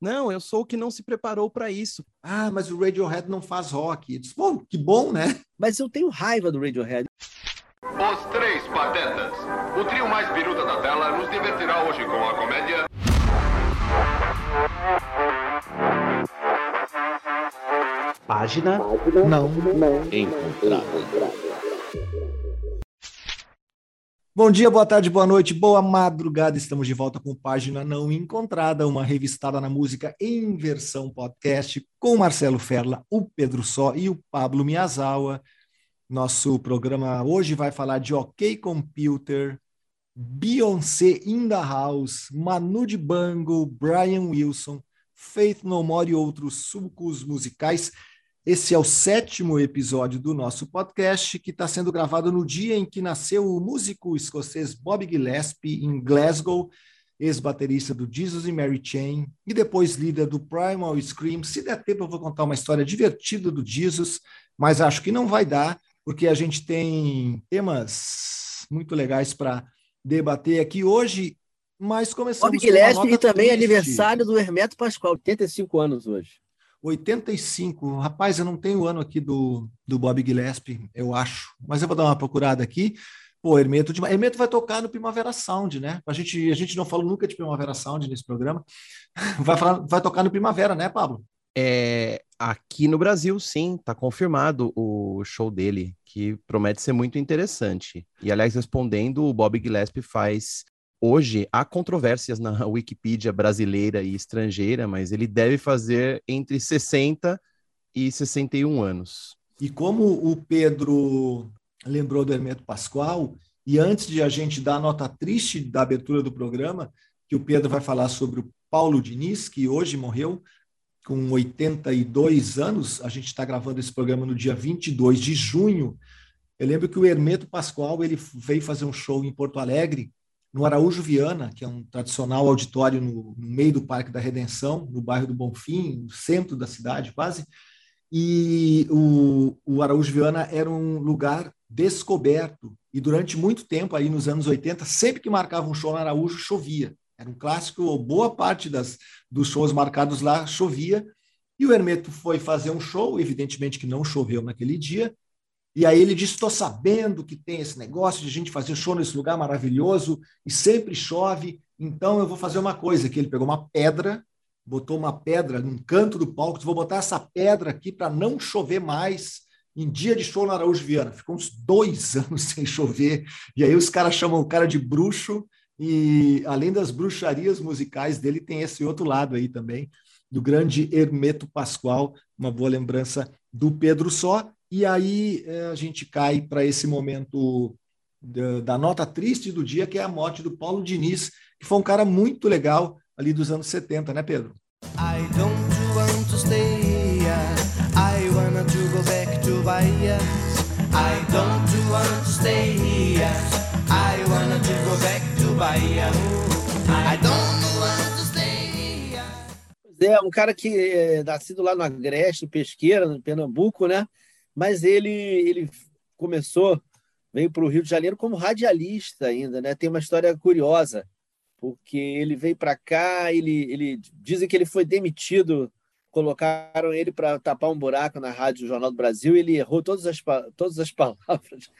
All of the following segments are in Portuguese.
Não, eu sou o que não se preparou para isso. Ah, mas o Radiohead não faz rock. Eu disse, Bom, que bom, né? Mas eu tenho raiva do Radiohead. Os Três Patetas. O trio mais biruta da tela nos divertirá hoje com a comédia. Página Não. encontrada. Bom dia, boa tarde, boa noite, boa madrugada. Estamos de volta com Página Não Encontrada, uma revistada na música em versão podcast, com Marcelo Ferla, o Pedro Só e o Pablo Miyazawa. Nosso programa hoje vai falar de OK Computer, Beyoncé in the House, Manu Dibango, Brian Wilson, Faith No More e outros sucos musicais. Esse é o sétimo episódio do nosso podcast, que está sendo gravado no dia em que nasceu o músico escocês Bob Gillespie, em Glasgow, ex-baterista do Jesus e Mary Chain, e depois líder do Primal Scream. Se der tempo, eu vou contar uma história divertida do Jesus, mas acho que não vai dar, porque a gente tem temas muito legais para debater aqui hoje. Mas começamos Bob Gillespie e também triste. aniversário do Hermeto Pascoal, 85 anos hoje. 85. Rapaz, eu não tenho o ano aqui do, do Bob Gillespie, eu acho. Mas eu vou dar uma procurada aqui. Pô, Hermeto, de... Hermeto vai tocar no Primavera Sound, né? A gente, a gente não falou nunca de Primavera Sound nesse programa. Vai, falar, vai tocar no Primavera, né, Pablo? É, aqui no Brasil, sim, tá confirmado o show dele, que promete ser muito interessante. E, aliás, respondendo, o Bob Gillespie faz. Hoje, há controvérsias na Wikipedia brasileira e estrangeira, mas ele deve fazer entre 60 e 61 anos. E como o Pedro lembrou do Hermeto Pascoal, e antes de a gente dar a nota triste da abertura do programa, que o Pedro vai falar sobre o Paulo Diniz, que hoje morreu com 82 anos, a gente está gravando esse programa no dia 22 de junho. Eu lembro que o Hermeto Pascoal ele veio fazer um show em Porto Alegre, no Araújo Viana, que é um tradicional auditório no, no meio do Parque da Redenção, no bairro do Bonfim, no centro da cidade quase. E o, o Araújo Viana era um lugar descoberto. E durante muito tempo, aí nos anos 80, sempre que marcava um show no Araújo, chovia. Era um clássico, boa parte das, dos shows marcados lá chovia. E o Hermeto foi fazer um show, evidentemente que não choveu naquele dia. E aí ele disse: Estou sabendo que tem esse negócio de a gente fazer show nesse lugar maravilhoso e sempre chove, então eu vou fazer uma coisa. Que ele pegou uma pedra, botou uma pedra num canto do palco, vou botar essa pedra aqui para não chover mais em dia de show no Araújo Viana. Ficou uns dois anos sem chover. E aí os caras chamam o cara de bruxo, e além das bruxarias musicais dele, tem esse outro lado aí também, do grande Hermeto Pascoal, uma boa lembrança do Pedro Só. E aí eh, a gente cai para esse momento da, da nota triste do dia, que é a morte do Paulo Diniz, que foi um cara muito legal ali dos anos 70, né, Pedro? I don't want to stay here. I wanna to go back to Bahia. I don't want to stay here. I wanna to go back to Bahia. I don't want to stay here. Pois É, um cara que é nascido lá no Agreste, Pesqueira, no Pernambuco, né? Mas ele, ele começou, veio para o Rio de Janeiro como radialista ainda, né? Tem uma história curiosa, porque ele veio para cá, ele, ele dizem que ele foi demitido, colocaram ele para tapar um buraco na Rádio Jornal do Brasil, ele errou todas as, todas as palavras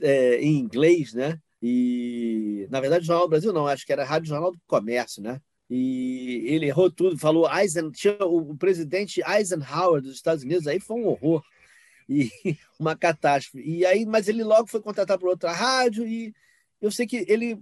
é, em inglês, né? E, na verdade, Jornal do Brasil não, acho que era Rádio Jornal do Comércio, né? E ele errou tudo, falou Eisen, o presidente Eisenhower dos Estados Unidos, aí foi um horror e uma catástrofe. E aí, mas ele logo foi contratado por outra rádio e eu sei que ele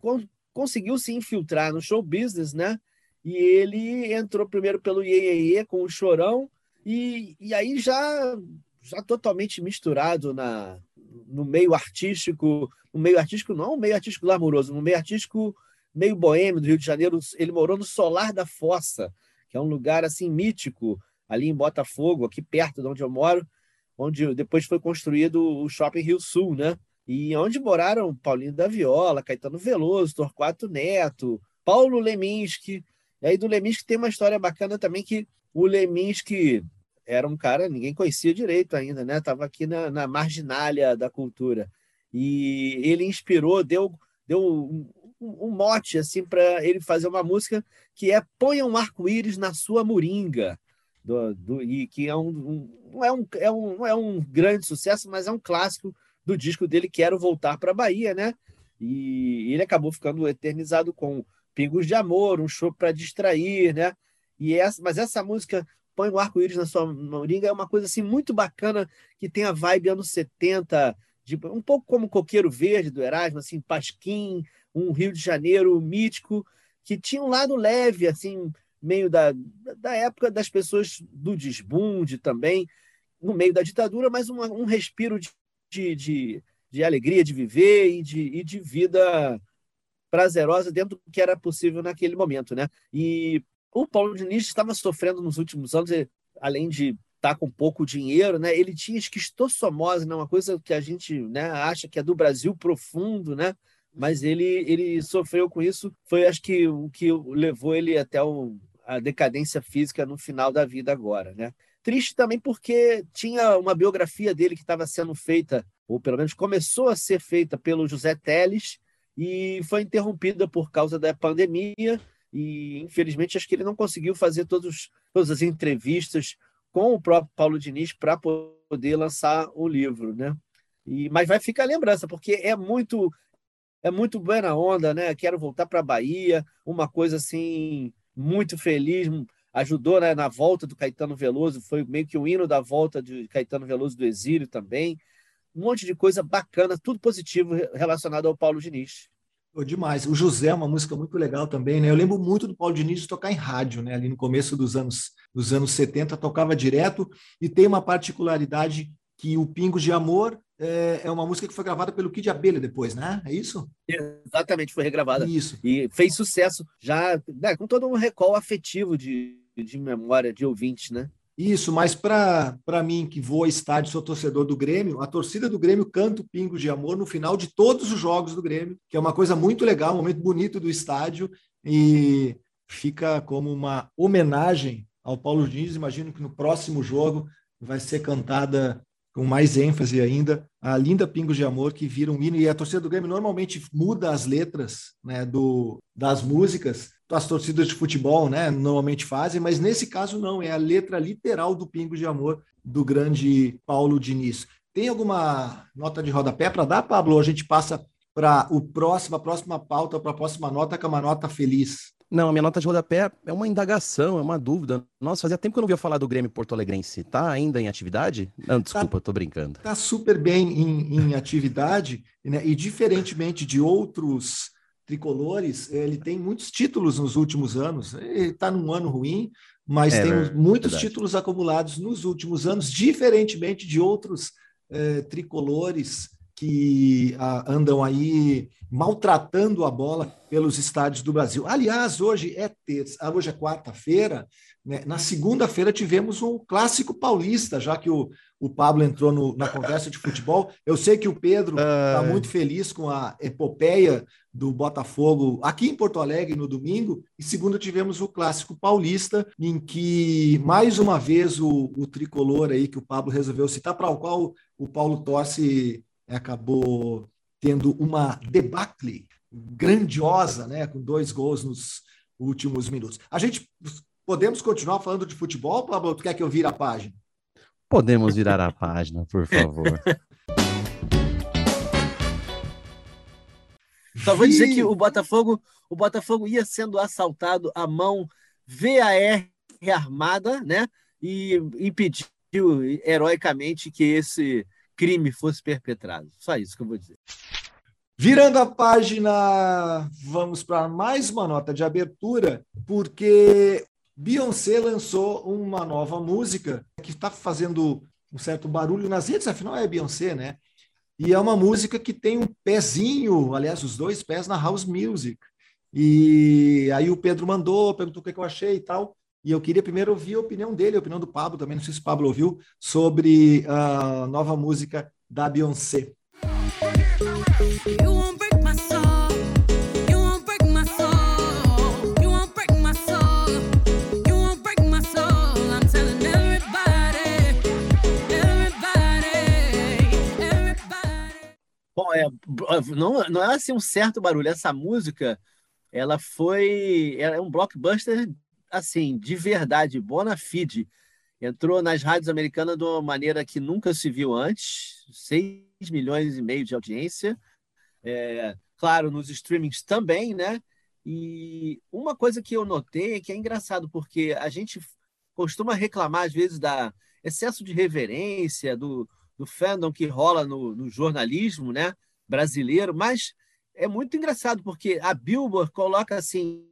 con- conseguiu se infiltrar no show business, né? E ele entrou primeiro pelo Iê com o Chorão e, e aí já já totalmente misturado na no meio artístico, no meio artístico não, um meio artístico glamouroso, no meio artístico meio boêmio do Rio de Janeiro, ele morou no Solar da Fossa, que é um lugar assim mítico ali em Botafogo, aqui perto de onde eu moro, onde depois foi construído o Shopping Rio Sul, né? E onde moraram Paulinho da Viola, Caetano Veloso, Torquato Neto, Paulo Leminski. E aí do Leminski tem uma história bacana também que o Leminski era um cara, ninguém conhecia direito ainda, né? Tava aqui na, na marginália da cultura. E ele inspirou, deu, deu um, um, um mote assim para ele fazer uma música que é Ponha um arco-íris na sua moringa. Do, do, e que é um, um, não, é um, é um, não é um grande sucesso, mas é um clássico do disco dele, Quero Voltar para a Bahia, né? E ele acabou ficando eternizado com Pingos de Amor, um show para distrair, né? E essa, mas essa música Põe o arco-íris na sua moringa é uma coisa assim muito bacana que tem a vibe anos 70, de, um pouco como Coqueiro Verde do Erasmo, assim, Pasquim, um Rio de Janeiro mítico, que tinha um lado leve, assim, meio da, da época das pessoas do desbunde também, no meio da ditadura, mas um, um respiro de, de, de, de, alegria de viver e de, e de vida prazerosa dentro do que era possível naquele momento, né? E o Paulo Diniz estava sofrendo nos últimos anos, além de estar tá com pouco dinheiro, né? Ele tinha esquistossomose, né? Uma coisa que a gente, né, acha que é do Brasil profundo, né? Mas ele ele sofreu com isso. Foi acho que o que levou ele até o, a decadência física no final da vida agora, né? Triste também porque tinha uma biografia dele que estava sendo feita, ou pelo menos começou a ser feita pelo José Teles, e foi interrompida por causa da pandemia e infelizmente acho que ele não conseguiu fazer todos, todas as entrevistas com o próprio Paulo Diniz para poder lançar o livro, né? E, mas vai ficar a lembrança, porque é muito é muito buena onda, né? Quero voltar para a Bahia, uma coisa assim muito feliz, ajudou né, na volta do Caetano Veloso, foi meio que o hino da volta de Caetano Veloso do exílio também. Um monte de coisa bacana, tudo positivo relacionado ao Paulo Diniz. Oh, demais. O José é uma música muito legal também, né? Eu lembro muito do Paulo Diniz tocar em rádio, né? Ali no começo dos anos, dos anos 70, tocava direto e tem uma particularidade que o Pingos de Amor é, é, uma música que foi gravada pelo Kid Abelha depois, né? É isso? Exatamente, foi regravada. Isso. E fez sucesso já né, com todo um recall afetivo de, de memória de ouvintes, né? Isso, mas para mim, que vou a estádio, sou torcedor do Grêmio, a torcida do Grêmio canta o Pingos de Amor no final de todos os jogos do Grêmio, que é uma coisa muito legal, um momento bonito do estádio, e fica como uma homenagem ao Paulo Diniz. Imagino que no próximo jogo vai ser cantada com mais ênfase ainda, a linda Pingos de Amor, que vira um hino, e a torcida do Grêmio normalmente muda as letras né, do, das músicas, as torcidas de futebol né, normalmente fazem, mas nesse caso não, é a letra literal do Pingos de Amor do grande Paulo Diniz. Tem alguma nota de rodapé para dar, Pablo? A gente passa para o próximo, a próxima pauta, para a próxima nota, que é uma nota feliz. Não, a minha nota de rodapé é uma indagação, é uma dúvida. Nossa, fazia tempo que eu não via falar do Grêmio Porto Alegrense. Tá ainda em atividade? Não, desculpa, tá, tô brincando. Tá super bem em, em atividade, né? E diferentemente de outros tricolores, ele tem muitos títulos nos últimos anos. Ele está num ano ruim, mas é, tem muitos verdade. títulos acumulados nos últimos anos, diferentemente de outros eh, tricolores que ah, andam aí maltratando a bola pelos estádios do Brasil. Aliás, hoje é terça, ah, hoje é quarta-feira. Né? Na segunda-feira tivemos um clássico paulista, já que o, o Pablo entrou no, na conversa de futebol. Eu sei que o Pedro está muito feliz com a epopeia do Botafogo aqui em Porto Alegre no domingo. E segunda tivemos o clássico paulista, em que mais uma vez o, o tricolor aí que o Pablo resolveu citar, para o qual o Paulo torce acabou tendo uma debacle grandiosa, né, com dois gols nos últimos minutos. A gente podemos continuar falando de futebol, Pablo? Tu quer que eu vire a página? Podemos virar a página, por favor. Só vou dizer que o Botafogo, o Botafogo ia sendo assaltado à mão VAR armada, né? E impediu heroicamente que esse crime fosse perpetrado. Só isso que eu vou dizer. Virando a página, vamos para mais uma nota de abertura, porque Beyoncé lançou uma nova música que está fazendo um certo barulho nas redes, afinal é Beyoncé, né? E é uma música que tem um pezinho, aliás, os dois pés na house music. E aí o Pedro mandou, perguntou o que eu achei e tal. E eu queria primeiro ouvir a opinião dele, a opinião do Pablo também, não sei se o Pablo ouviu, sobre a nova música da Beyoncé. Bom, é, não, não é assim um certo barulho. Essa música, ela foi. Ela é um blockbuster, assim, de verdade, bona fide. Entrou nas rádios americanas de uma maneira que nunca se viu antes 6 milhões e meio de audiência. É, claro, nos streamings também, né? E uma coisa que eu notei é que é engraçado, porque a gente costuma reclamar, às vezes, da excesso de reverência, do, do fandom que rola no, no jornalismo né, brasileiro, mas é muito engraçado, porque a Billboard coloca assim: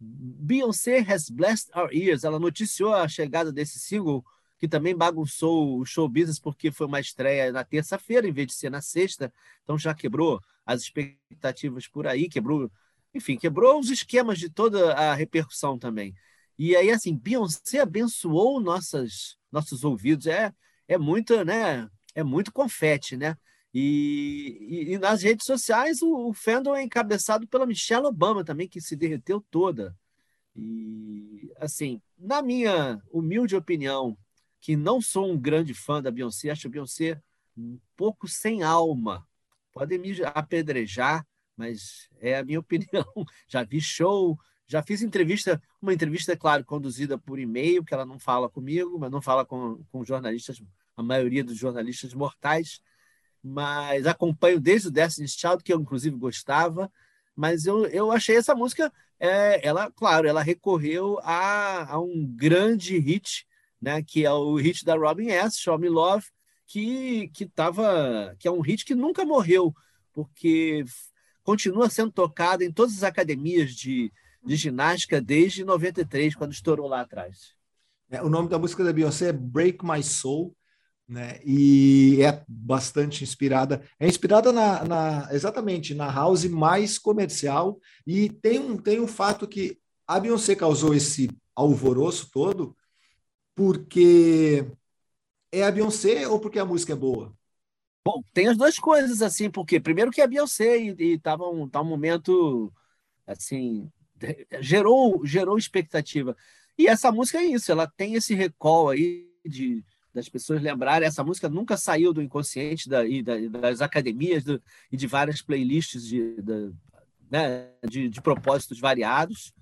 Beyoncé has blessed our ears. Ela noticiou a chegada desse single, que também bagunçou o show business, porque foi uma estreia na terça-feira, em vez de ser na sexta. Então já quebrou as expectativas por aí, quebrou, enfim, quebrou os esquemas de toda a repercussão também. E aí, assim, Beyoncé abençoou nossas, nossos ouvidos. É, é muito, né? É muito confete, né? E, e, e nas redes sociais o, o fandom é encabeçado pela Michelle Obama também, que se derreteu toda. E assim, na minha humilde opinião, que não sou um grande fã da Beyoncé, acho a Beyoncé um pouco sem alma. Podem me apedrejar, mas é a minha opinião. Já vi show, já fiz entrevista, uma entrevista, claro, conduzida por e-mail, que ela não fala comigo, mas não fala com, com jornalistas, a maioria dos jornalistas mortais, mas acompanho desde o Destiny's Child, que eu inclusive gostava, mas eu, eu achei essa música, é, ela, claro, ela recorreu a, a um grande hit, né, que é o hit da Robin S., Show Me Love, que, que, tava, que é um hit que nunca morreu, porque continua sendo tocado em todas as academias de, de ginástica desde 93, quando estourou lá atrás. É, o nome da música da Beyoncé é Break My Soul, né? E é bastante inspirada. É inspirada na, na, exatamente na house mais comercial. E tem um, tem um fato que a Beyoncé causou esse alvoroço todo porque é a Beyoncé ou porque a música é boa? Bom, tem as duas coisas, assim, porque primeiro que a Beyoncé e, e tava um, tá um momento assim gerou, gerou expectativa. E essa música é isso, ela tem esse recall aí de, das pessoas lembrarem. Essa música nunca saiu do inconsciente da, e da, das academias do, e de várias playlists de, né, de, de propósitos variados.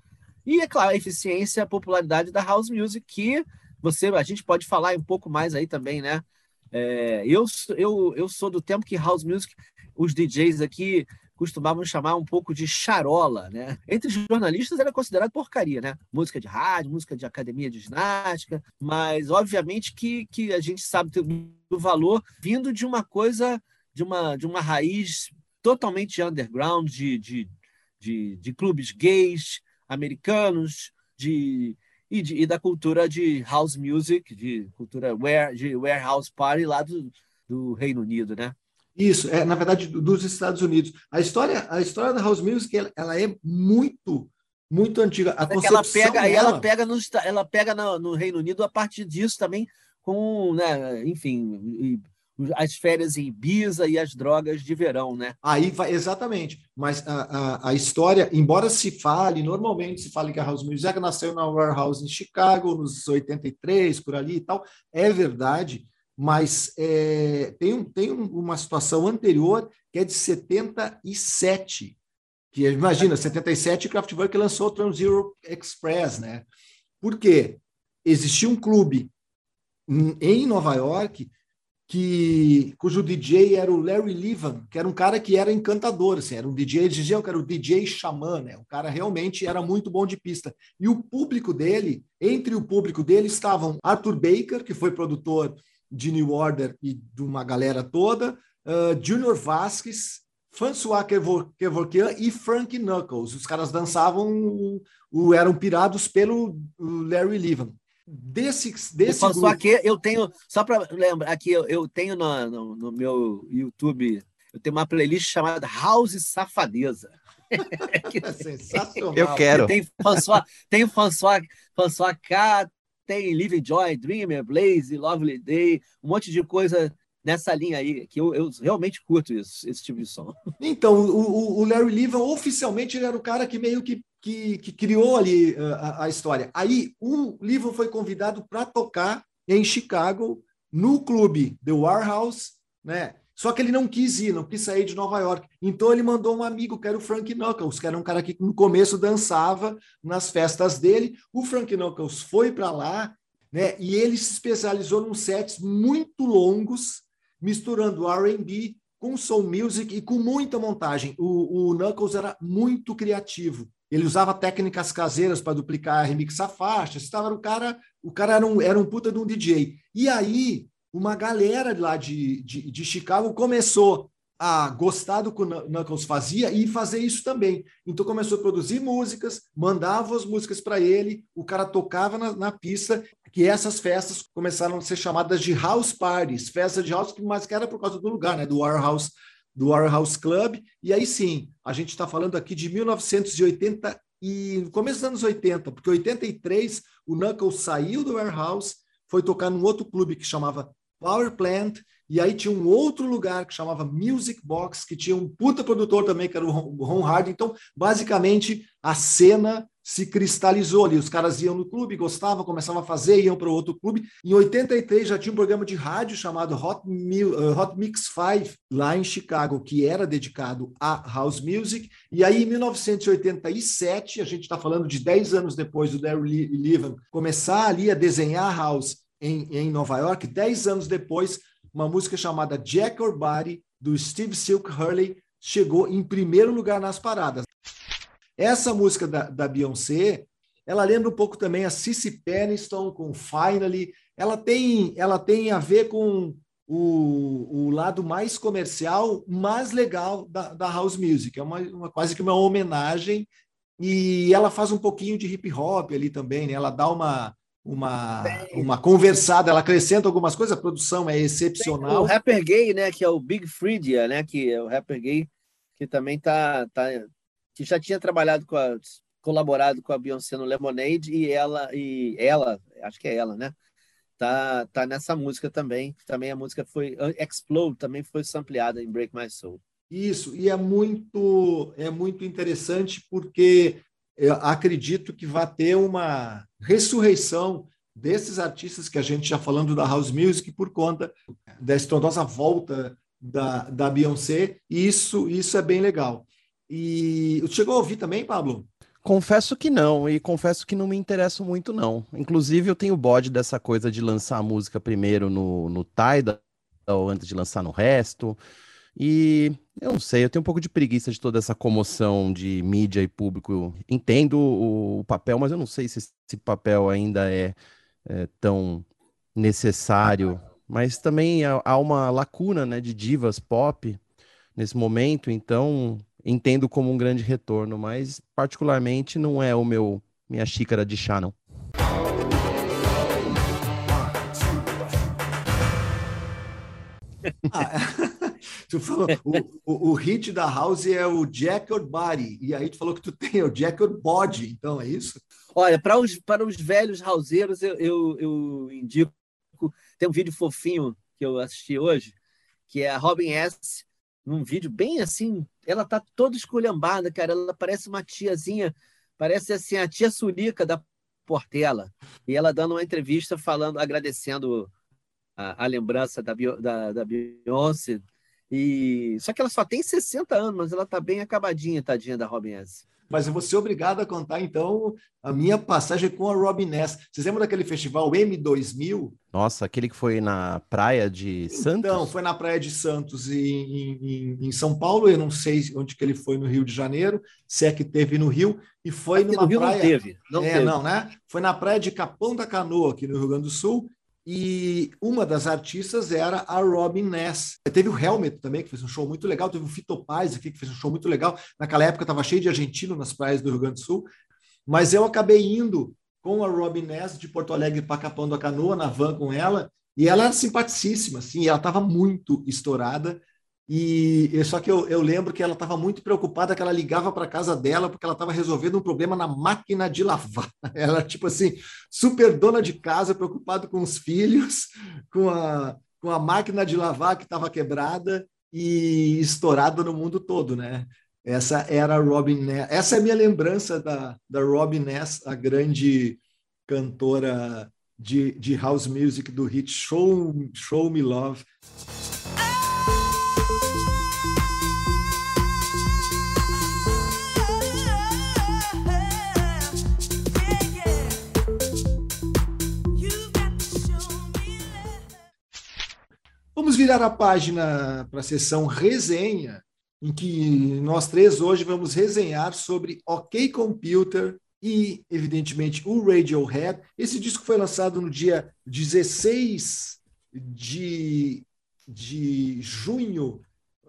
E, é claro, a eficiência, a popularidade da house music, que você, a gente pode falar um pouco mais aí também, né? É, eu, eu, eu sou do tempo que house music, os DJs aqui costumavam chamar um pouco de charola, né? Entre jornalistas era considerado porcaria, né? Música de rádio, música de academia de ginástica, mas obviamente que, que a gente sabe do valor vindo de uma coisa, de uma, de uma raiz totalmente underground, de, de, de, de clubes gays americanos, de e, de, e, da cultura de house music, de cultura de warehouse party lá do, do Reino Unido, né? Isso, é na verdade dos Estados Unidos. A história, a história da house music ela, ela é muito muito antiga. A é ela pega, dela... ela pega no ela pega no, no, Reino Unido a partir disso também com, né, enfim, as férias em Ibiza e as drogas de verão, né? Aí vai exatamente. Mas a, a, a, história, embora se fale, normalmente se fale que a House Music nasceu na Warehouse em Chicago nos 83 por ali e tal, é verdade mas é, tem, um, tem uma situação anterior que é de 77, que imagina, 77 Kraftwerk lançou o Trans-Europe Express, né? Por quê? Existia um clube em Nova York que cujo DJ era o Larry Levan, que era um cara que era encantador, assim, era um DJ, eles diziam que era o DJ xamã, né? O cara realmente era muito bom de pista. E o público dele, entre o público dele estavam Arthur Baker, que foi produtor de New Order e de uma galera toda, uh, Junior Vasquez, François Kevorkian e Frank Knuckles. Os caras dançavam, o, o, eram pirados pelo Larry Levan. Desse, desse grupo... Só que eu tenho, só para lembrar, aqui eu, eu tenho no, no, no, meu YouTube, eu tenho uma playlist chamada House Safadeza. é sensacional. Eu quero. Tem François, tem François, François K, tem Living Joy, Dreamer, Blaze, Lovely Day, um monte de coisa nessa linha aí, que eu, eu realmente curto isso, esse tipo de som. Então, o, o Larry Levan, oficialmente, ele era o cara que meio que, que, que criou ali uh, a, a, história. Aí, o Levan foi convidado para tocar em Chicago, no clube The Warehouse, né? Só que ele não quis ir, não quis sair de Nova York. Então ele mandou um amigo, que era o Frank Knuckles, que era um cara que no começo dançava nas festas dele. O Frank Knuckles foi para lá, né? E ele se especializou num sets muito longos, misturando R&B com soul music e com muita montagem. O, o Knuckles era muito criativo. Ele usava técnicas caseiras para duplicar, remixar faixas. Estava o cara, o cara era um, era um puta de um DJ. E aí, uma galera lá de, de, de Chicago começou a gostar do que o Knuckles fazia e fazer isso também. Então começou a produzir músicas, mandava as músicas para ele, o cara tocava na, na, pista, que essas festas começaram a ser chamadas de house parties, festas de house, mas que era por causa do lugar, né, do Warehouse, do Warehouse Club. E aí sim, a gente está falando aqui de 1980 e no começo dos anos 80, porque 83 o Knuckles saiu do Warehouse, foi tocar num outro clube que chamava Power Plant, e aí tinha um outro lugar que chamava Music Box, que tinha um puta produtor também, que era o Ron Hard. Então, basicamente, a cena se cristalizou ali. Os caras iam no clube, gostavam, começavam a fazer, iam para outro clube. Em 83 já tinha um programa de rádio chamado Hot, uh, Hot Mix 5, lá em Chicago, que era dedicado a house music. E aí, em 1987, a gente está falando de 10 anos depois do Daryl Levan começar ali a desenhar house em, em Nova York, 10 anos depois, uma música chamada Jack or Body, do Steve Silk Hurley, chegou em primeiro lugar nas paradas. Essa música da, da Beyoncé, ela lembra um pouco também a Cissy Peniston com Finally. Ela tem, ela tem a ver com o, o lado mais comercial, mais legal da, da house music. É uma, uma, quase que uma homenagem e ela faz um pouquinho de hip hop ali também, né? Ela dá uma uma, uma conversada, ela acrescenta algumas coisas, a produção é excepcional. o rapper gay, né, que é o Big Freedia, né, que é o rapper gay que também tá, tá que já tinha trabalhado com a, colaborado com a Beyoncé no Lemonade e ela e ela, acho que é ela, né? Tá tá nessa música também. Também a música foi Explode, também foi sampleada em Break My Soul. Isso, e é muito é muito interessante porque eu acredito que vai ter uma ressurreição desses artistas que a gente já falando da house music por conta da estrondosa volta da, da Beyoncé, e isso, isso é bem legal. E chegou a ouvir também, Pablo? Confesso que não, e confesso que não me interesso muito, não. Inclusive, eu tenho bode dessa coisa de lançar a música primeiro no, no Tidal, antes de lançar no resto. E eu não sei, eu tenho um pouco de preguiça de toda essa comoção de mídia e público. Entendo o, o papel, mas eu não sei se esse papel ainda é, é tão necessário. Mas também há, uma lacuna né, de divas pop nesse momento, então entendo como um grande retorno, mas particularmente não é o meu minha xícara de chá, não. Ah, Tu falou, o, o, o, hit da House é o Jack or Body, e aí tu falou que tu tem o Jack or Body, então é isso? Olha, para os, para os velhos houseiros, eu, eu, eu indico, tem um vídeo fofinho que eu assisti hoje, que é a Robin S., num vídeo bem assim, ela tá toda esculhambada, cara, ela parece uma tiazinha, parece assim a tia Surica da Portela, e ela dando uma entrevista falando, agradecendo a, a lembrança da, da, da Beyoncé, e só que ela só tem 60 anos, mas ela tá bem acabadinha, tadinha da Robin S. Mas eu vou ser obrigado a contar, então, a minha passagem com a Robin Ness. Vocês lembram daquele festival M2000? Nossa, aquele que foi na praia de Santos? Não, foi na praia de Santos, em, em, em, São Paulo. Eu não sei onde que ele foi no Rio de Janeiro, se é que teve no Rio. E foi aqui numa no Rio praia... não teve. Não é, teve. não, né? Foi na praia de Capão da Canoa, aqui no Rio Grande do Sul. E uma das artistas era a Robin Ness. Teve o Helmet também, que fez um show muito legal. Teve o Fito Paz aqui, que fez um show muito legal. Naquela época estava cheio de argentino nas praias do Rio Grande do Sul. Mas eu acabei indo com a Robin Ness de Porto Alegre para Capão da Canoa, na van com ela. E ela era simpaticíssima, assim, ela estava muito estourada. E só que eu, eu lembro que ela estava muito preocupada que ela ligava para casa dela porque ela estava resolvendo um problema na máquina de lavar. Ela tipo assim, super dona de casa, preocupada com os filhos, com a, com a máquina de lavar que estava quebrada e estourada no mundo todo, né? Essa era a Robin Ness. Essa é a minha lembrança da, da Robin Ness, a grande cantora de, de house music do hit Show, Show Me Love. Vamos virar a página para a sessão resenha, em que nós três hoje vamos resenhar sobre OK Computer e, evidentemente, o Radiohead. Esse disco foi lançado no dia 16 de, de junho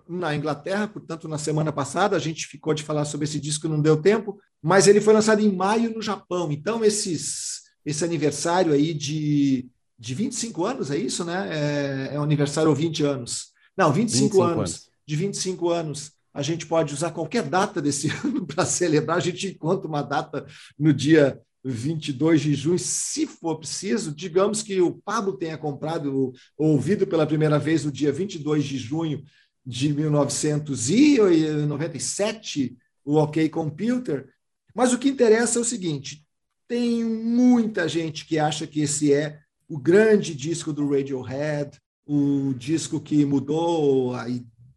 na Inglaterra, portanto, na semana passada. A gente ficou de falar sobre esse disco, não deu tempo, mas ele foi lançado em maio no Japão. Então, esses, esse aniversário aí de, de 25 anos, é isso, né? É, é um aniversário ou 20 anos? Não, 25, 25 anos, anos. De 25 anos. A gente pode usar qualquer data desse ano para celebrar. A gente encontra uma data no dia 22 de junho, se for preciso, digamos que o Pablo tenha comprado, ouvido pela primeira vez no dia 22 de junho de 1997, o OK Computer. Mas o que interessa é o seguinte: tem muita gente que acha que esse é o grande disco do Radiohead, o disco que mudou a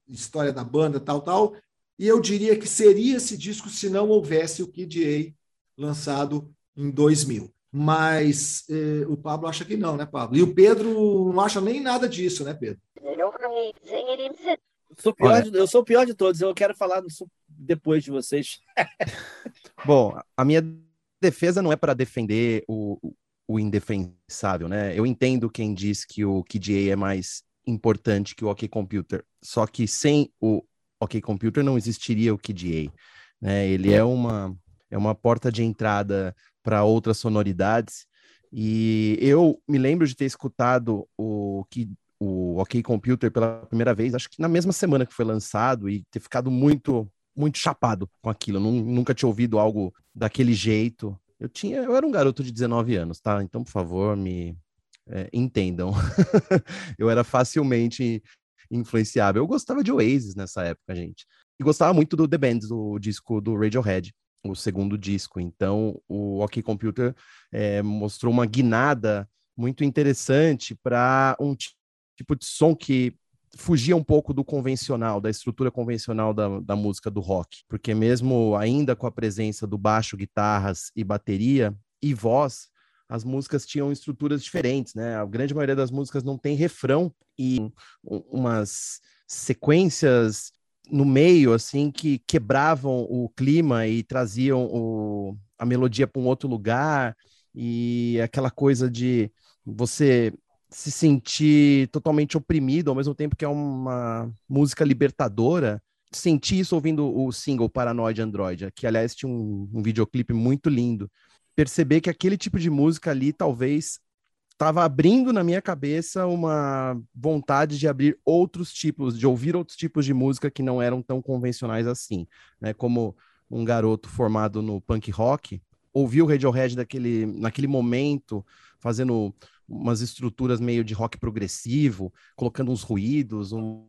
história da banda, tal, tal. E eu diria que seria esse disco se não houvesse o Kid A lançado em 2000. Mas eh, o Pablo acha que não, né, Pablo? E o Pedro não acha nem nada disso, né, Pedro? Sou pior de, eu sou o pior de todos, eu quero falar depois de vocês. Bom, a minha defesa não é para defender o, o indefensável, né? Eu entendo quem diz que o KDA é mais importante que o OK Computer, só que sem o OK Computer não existiria o KDA, né? Ele é uma é uma porta de entrada para outras sonoridades e eu me lembro de ter escutado o que o OK Computer pela primeira vez, acho que na mesma semana que foi lançado e ter ficado muito muito chapado com aquilo. Nunca tinha ouvido algo daquele jeito. Eu tinha, eu era um garoto de 19 anos, tá? Então, por favor, me é, entendam. eu era facilmente influenciável. Eu gostava de Oasis nessa época, gente. E gostava muito do The Bands, o disco do Radiohead, o segundo disco. Então, o OK Computer é, mostrou uma guinada muito interessante para um tipo de som que fugia um pouco do convencional, da estrutura convencional da, da música do rock, porque mesmo ainda com a presença do baixo, guitarras e bateria e voz, as músicas tinham estruturas diferentes, né? A grande maioria das músicas não tem refrão e umas sequências no meio, assim, que quebravam o clima e traziam o, a melodia para um outro lugar e aquela coisa de você se sentir totalmente oprimido, ao mesmo tempo que é uma música libertadora. Senti isso ouvindo o single Paranoid Android, que aliás tinha um, um videoclipe muito lindo. Perceber que aquele tipo de música ali talvez estava abrindo na minha cabeça uma vontade de abrir outros tipos, de ouvir outros tipos de música que não eram tão convencionais assim, né? Como um garoto formado no punk rock, ouvir o Radiohead daquele, naquele momento, fazendo umas estruturas meio de rock progressivo, colocando uns ruídos, um,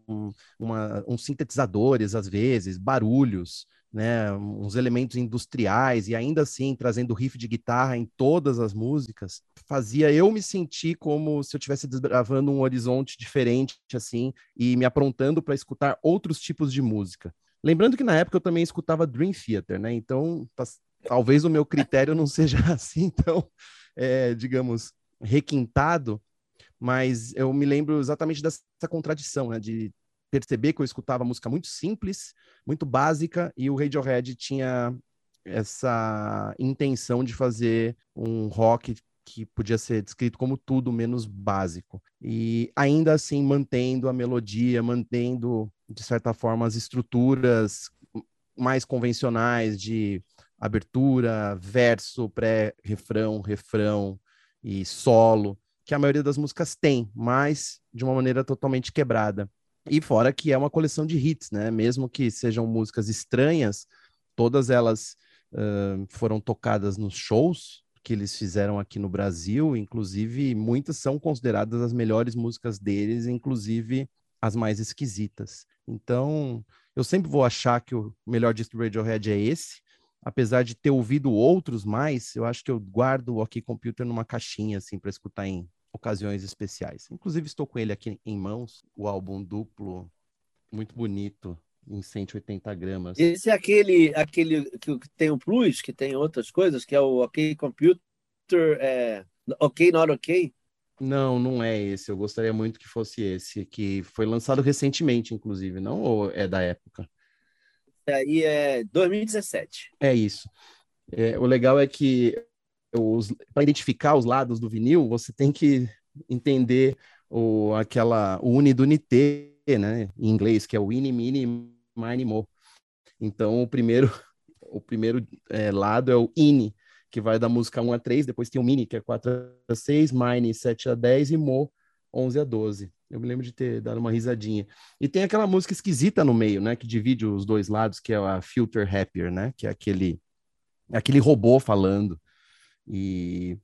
uma, uns sintetizadores às vezes, barulhos, né, uns elementos industriais e ainda assim trazendo riff de guitarra em todas as músicas, fazia eu me sentir como se eu estivesse desbravando um horizonte diferente assim e me aprontando para escutar outros tipos de música. Lembrando que na época eu também escutava Dream Theater, né? Então, tá, talvez o meu critério não seja assim tão, é, digamos, requintado, mas eu me lembro exatamente dessa contradição, né, de perceber que eu escutava música muito simples, muito básica, e o Radiohead tinha essa intenção de fazer um rock que podia ser descrito como tudo menos básico. E ainda assim mantendo a melodia, mantendo, de certa forma, as estruturas mais convencionais de abertura, verso, pré-refrão, refrão, e solo, que a maioria das músicas tem, mas de uma maneira totalmente quebrada. E fora que é uma coleção de hits, né? Mesmo que sejam músicas estranhas, todas elas uh, foram tocadas nos shows que eles fizeram aqui no Brasil, inclusive muitas são consideradas as melhores músicas deles, inclusive as mais esquisitas. Então, eu sempre vou achar que o melhor disco do Radiohead é esse, apesar de ter ouvido outros mais, eu acho que eu guardo o OK Computer numa caixinha, assim, para escutar em ocasiões especiais. Inclusive, estou com ele aqui em mãos, o álbum duplo, muito bonito, em 180 gramas. Esse é aquele, aquele que tem o Plus, que tem outras coisas, que é o OK Computer, é, OK Not OK? Não, não é esse. Eu gostaria muito que fosse esse, que foi lançado recentemente, inclusive, não ou é da época? Aí é 2017. É isso. É, o legal é que para identificar os lados do vinil, você tem que entender o, aquela, o uni do nitê, né, em inglês, que é o ini, mini, mine, mo. Então, o primeiro, o primeiro é, lado é o ini, que vai da música 1 a 3, depois tem o mini, que é 4 a 6, mine 7 a 10 e mo 11 a 12. Eu me lembro de ter dado uma risadinha. E tem aquela música esquisita no meio, né, que divide os dois lados, que é a Filter Happier, né, que é aquele aquele robô falando. E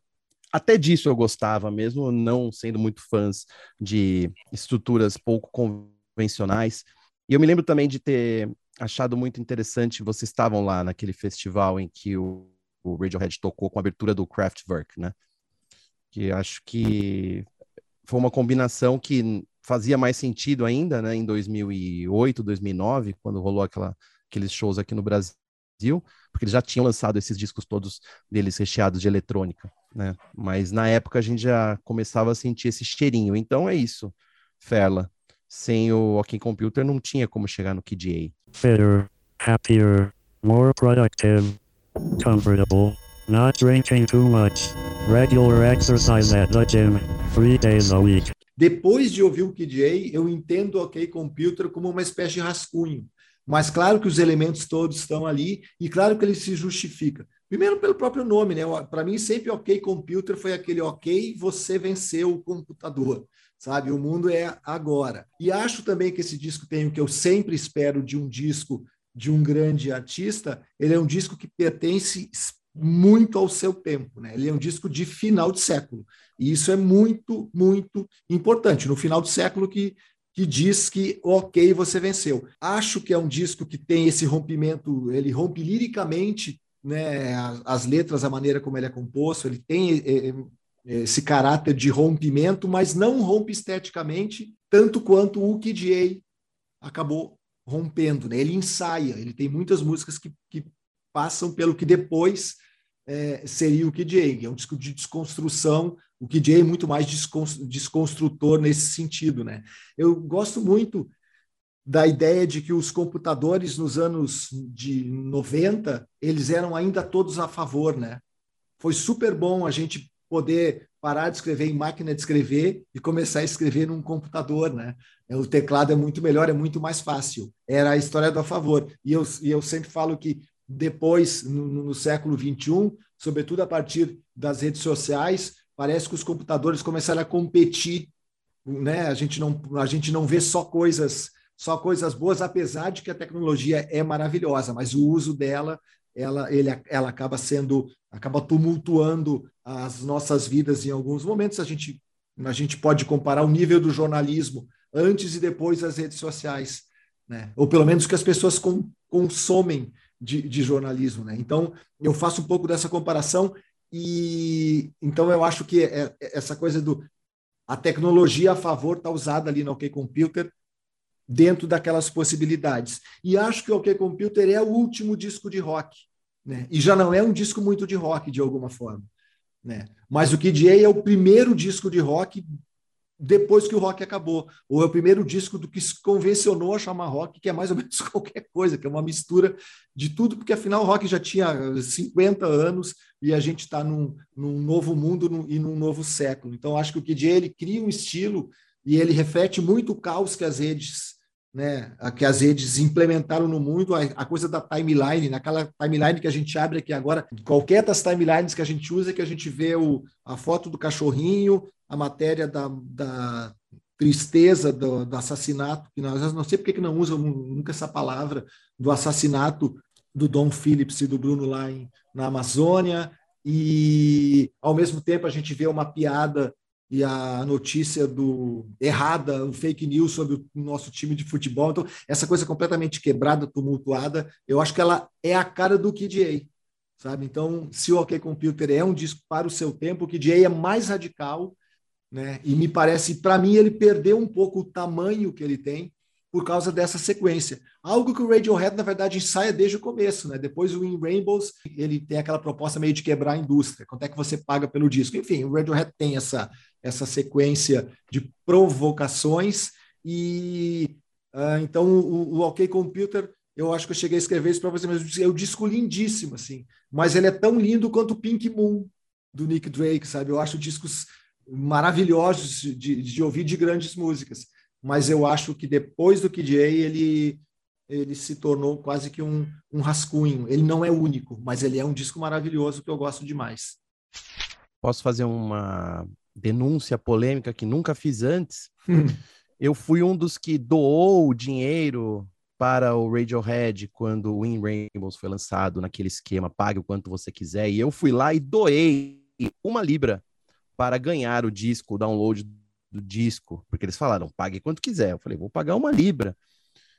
até disso eu gostava, mesmo não sendo muito fãs de estruturas pouco convencionais. E eu me lembro também de ter achado muito interessante, vocês estavam lá naquele festival em que o, o Radiohead tocou com a abertura do Kraftwerk, né? Que acho que foi uma combinação que fazia mais sentido ainda, né, em 2008, 2009, quando rolou aquela, aqueles shows aqui no Brasil, porque eles já tinham lançado esses discos todos deles recheados de eletrônica, né? Mas na época a gente já começava a sentir esse cheirinho. Então é isso, Ferla. Sem o OK Computer não tinha como chegar no KDA. Fitter, happier, more productive, comfortable, not drinking too much, regular exercise at the gym, three days a week. Depois de ouvir o KDA, eu entendo o OK Computer como uma espécie de rascunho. Mas claro que os elementos todos estão ali e claro que ele se justifica. Primeiro pelo próprio nome, né? Para mim sempre OK Computer foi aquele OK, você venceu o computador, sabe? O mundo é agora. E acho também que esse disco tem o que eu sempre espero de um disco de um grande artista, ele é um disco que pertence muito ao seu tempo, né? Ele é um disco de final de século. E isso é muito, muito importante. No final do século que que diz que, ok, você venceu. Acho que é um disco que tem esse rompimento, ele rompe liricamente né, as, as letras, a maneira como ele é composto, ele tem é, esse caráter de rompimento, mas não rompe esteticamente, tanto quanto o Kid A acabou rompendo. Né? Ele ensaia, ele tem muitas músicas que, que passam pelo que depois é, seria o A. É um disco de desconstrução o KJ é muito mais desconstrutor nesse sentido, né? Eu gosto muito da ideia de que os computadores nos anos de 90, eles eram ainda todos a favor, né? Foi super bom a gente poder parar de escrever em máquina de escrever e começar a escrever num computador, né? O teclado é muito melhor, é muito mais fácil. Era a história do a favor. E eu, e eu sempre falo que depois, no, no século XXI, sobretudo a partir das redes sociais, parece que os computadores começaram a competir, né? A gente não, a gente não vê só coisas, só coisas boas, apesar de que a tecnologia é maravilhosa, mas o uso dela, ela, ele, ela acaba sendo, acaba tumultuando as nossas vidas em alguns momentos. A gente, a gente pode comparar o nível do jornalismo antes e depois das redes sociais, né? Ou pelo menos que as pessoas com, consomem de, de jornalismo, né? Então, eu faço um pouco dessa comparação e então eu acho que é, é essa coisa do a tecnologia a favor está usada ali no OK Computer dentro daquelas possibilidades. E acho que o OK Computer é o último disco de rock, né? E já não é um disco muito de rock de alguma forma, né? Mas o Kid A é o primeiro disco de rock depois que o rock acabou. Ou é o primeiro disco do que se convencionou a chamar rock, que é mais ou menos qualquer coisa, que é uma mistura de tudo, porque afinal o rock já tinha 50 anos e a gente está num, num, novo mundo num, e num novo século. Então acho que o KJ ele cria um estilo e ele reflete muito o caos que as redes né, que as redes implementaram no mundo, a, a, coisa da timeline, naquela timeline que a gente abre aqui agora, qualquer das timelines que a gente usa, que a gente vê o, a foto do cachorrinho, a matéria da, da tristeza do, do, assassinato, que nós não sei porque que não usam nunca essa palavra, do assassinato do Dom Phillips e do Bruno lá em, na Amazônia, e ao mesmo tempo a gente vê uma piada e a notícia do errada, o fake news sobre o nosso time de futebol. Então, essa coisa completamente quebrada, tumultuada, eu acho que ela é a cara do KDA, sabe? Então, se o OK Computer é um disco para o seu tempo, o KDA é mais radical, né? E me parece, para mim, ele perdeu um pouco o tamanho que ele tem por causa dessa sequência. Algo que o Radiohead, na verdade, ensaia desde o começo, né? Depois o In Rainbows, ele tem aquela proposta meio de quebrar a indústria. Quanto é que você paga pelo disco? Enfim, o Radiohead tem essa, essa sequência de provocações e uh, então o, o OK Computer eu acho que eu cheguei a escrever isso para você, mas é um disco lindíssimo, assim. Mas ele é tão lindo quanto o Pink Moon, do Nick Drake, sabe? Eu acho discos maravilhosos de, de ouvir de grandes músicas. Mas eu acho que depois do Kid ele, ele se tornou quase que um, um rascunho. Ele não é único, mas ele é um disco maravilhoso que eu gosto demais. Posso fazer uma denúncia polêmica que nunca fiz antes? Hum. eu fui um dos que doou o dinheiro para o Radiohead quando o In Rainbows foi lançado naquele esquema, pague o quanto você quiser, e eu fui lá e doei uma libra para ganhar o disco, o download do disco, porque eles falaram, pague quanto quiser. Eu falei, vou pagar uma libra.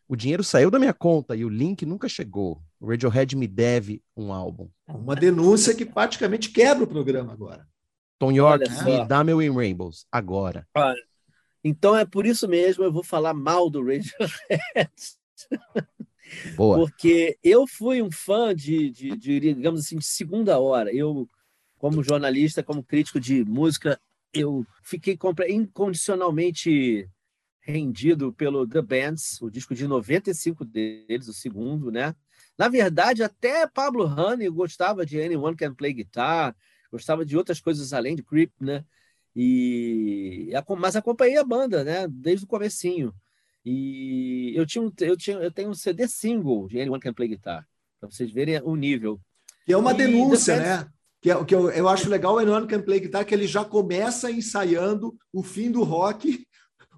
O dinheiro saiu da minha conta e o link nunca chegou. O Radiohead me deve um álbum. Uma denúncia que praticamente quebra o programa agora. Tom York, me dá meu In Rainbows agora. Então é por isso mesmo eu vou falar mal do Radiohead. Boa. Porque eu fui um fã de, de, de, digamos assim, de segunda hora. Eu, como jornalista, como crítico de música, eu fiquei incondicionalmente rendido pelo The Bands, o disco de 95 deles, o segundo, né? Na verdade, até Pablo Honey gostava de Anyone Can Play Guitar, gostava de outras coisas além de Creep, né? E mas acompanhei a banda, né? Desde o comecinho. E eu tinha, eu tinha, eu tenho um CD single de Anyone Can Play Guitar, para vocês verem o nível. Que é uma e denúncia, né? Que, é, que eu, eu acho legal o Anyone Can Play Guitar, que ele já começa ensaiando o fim do rock,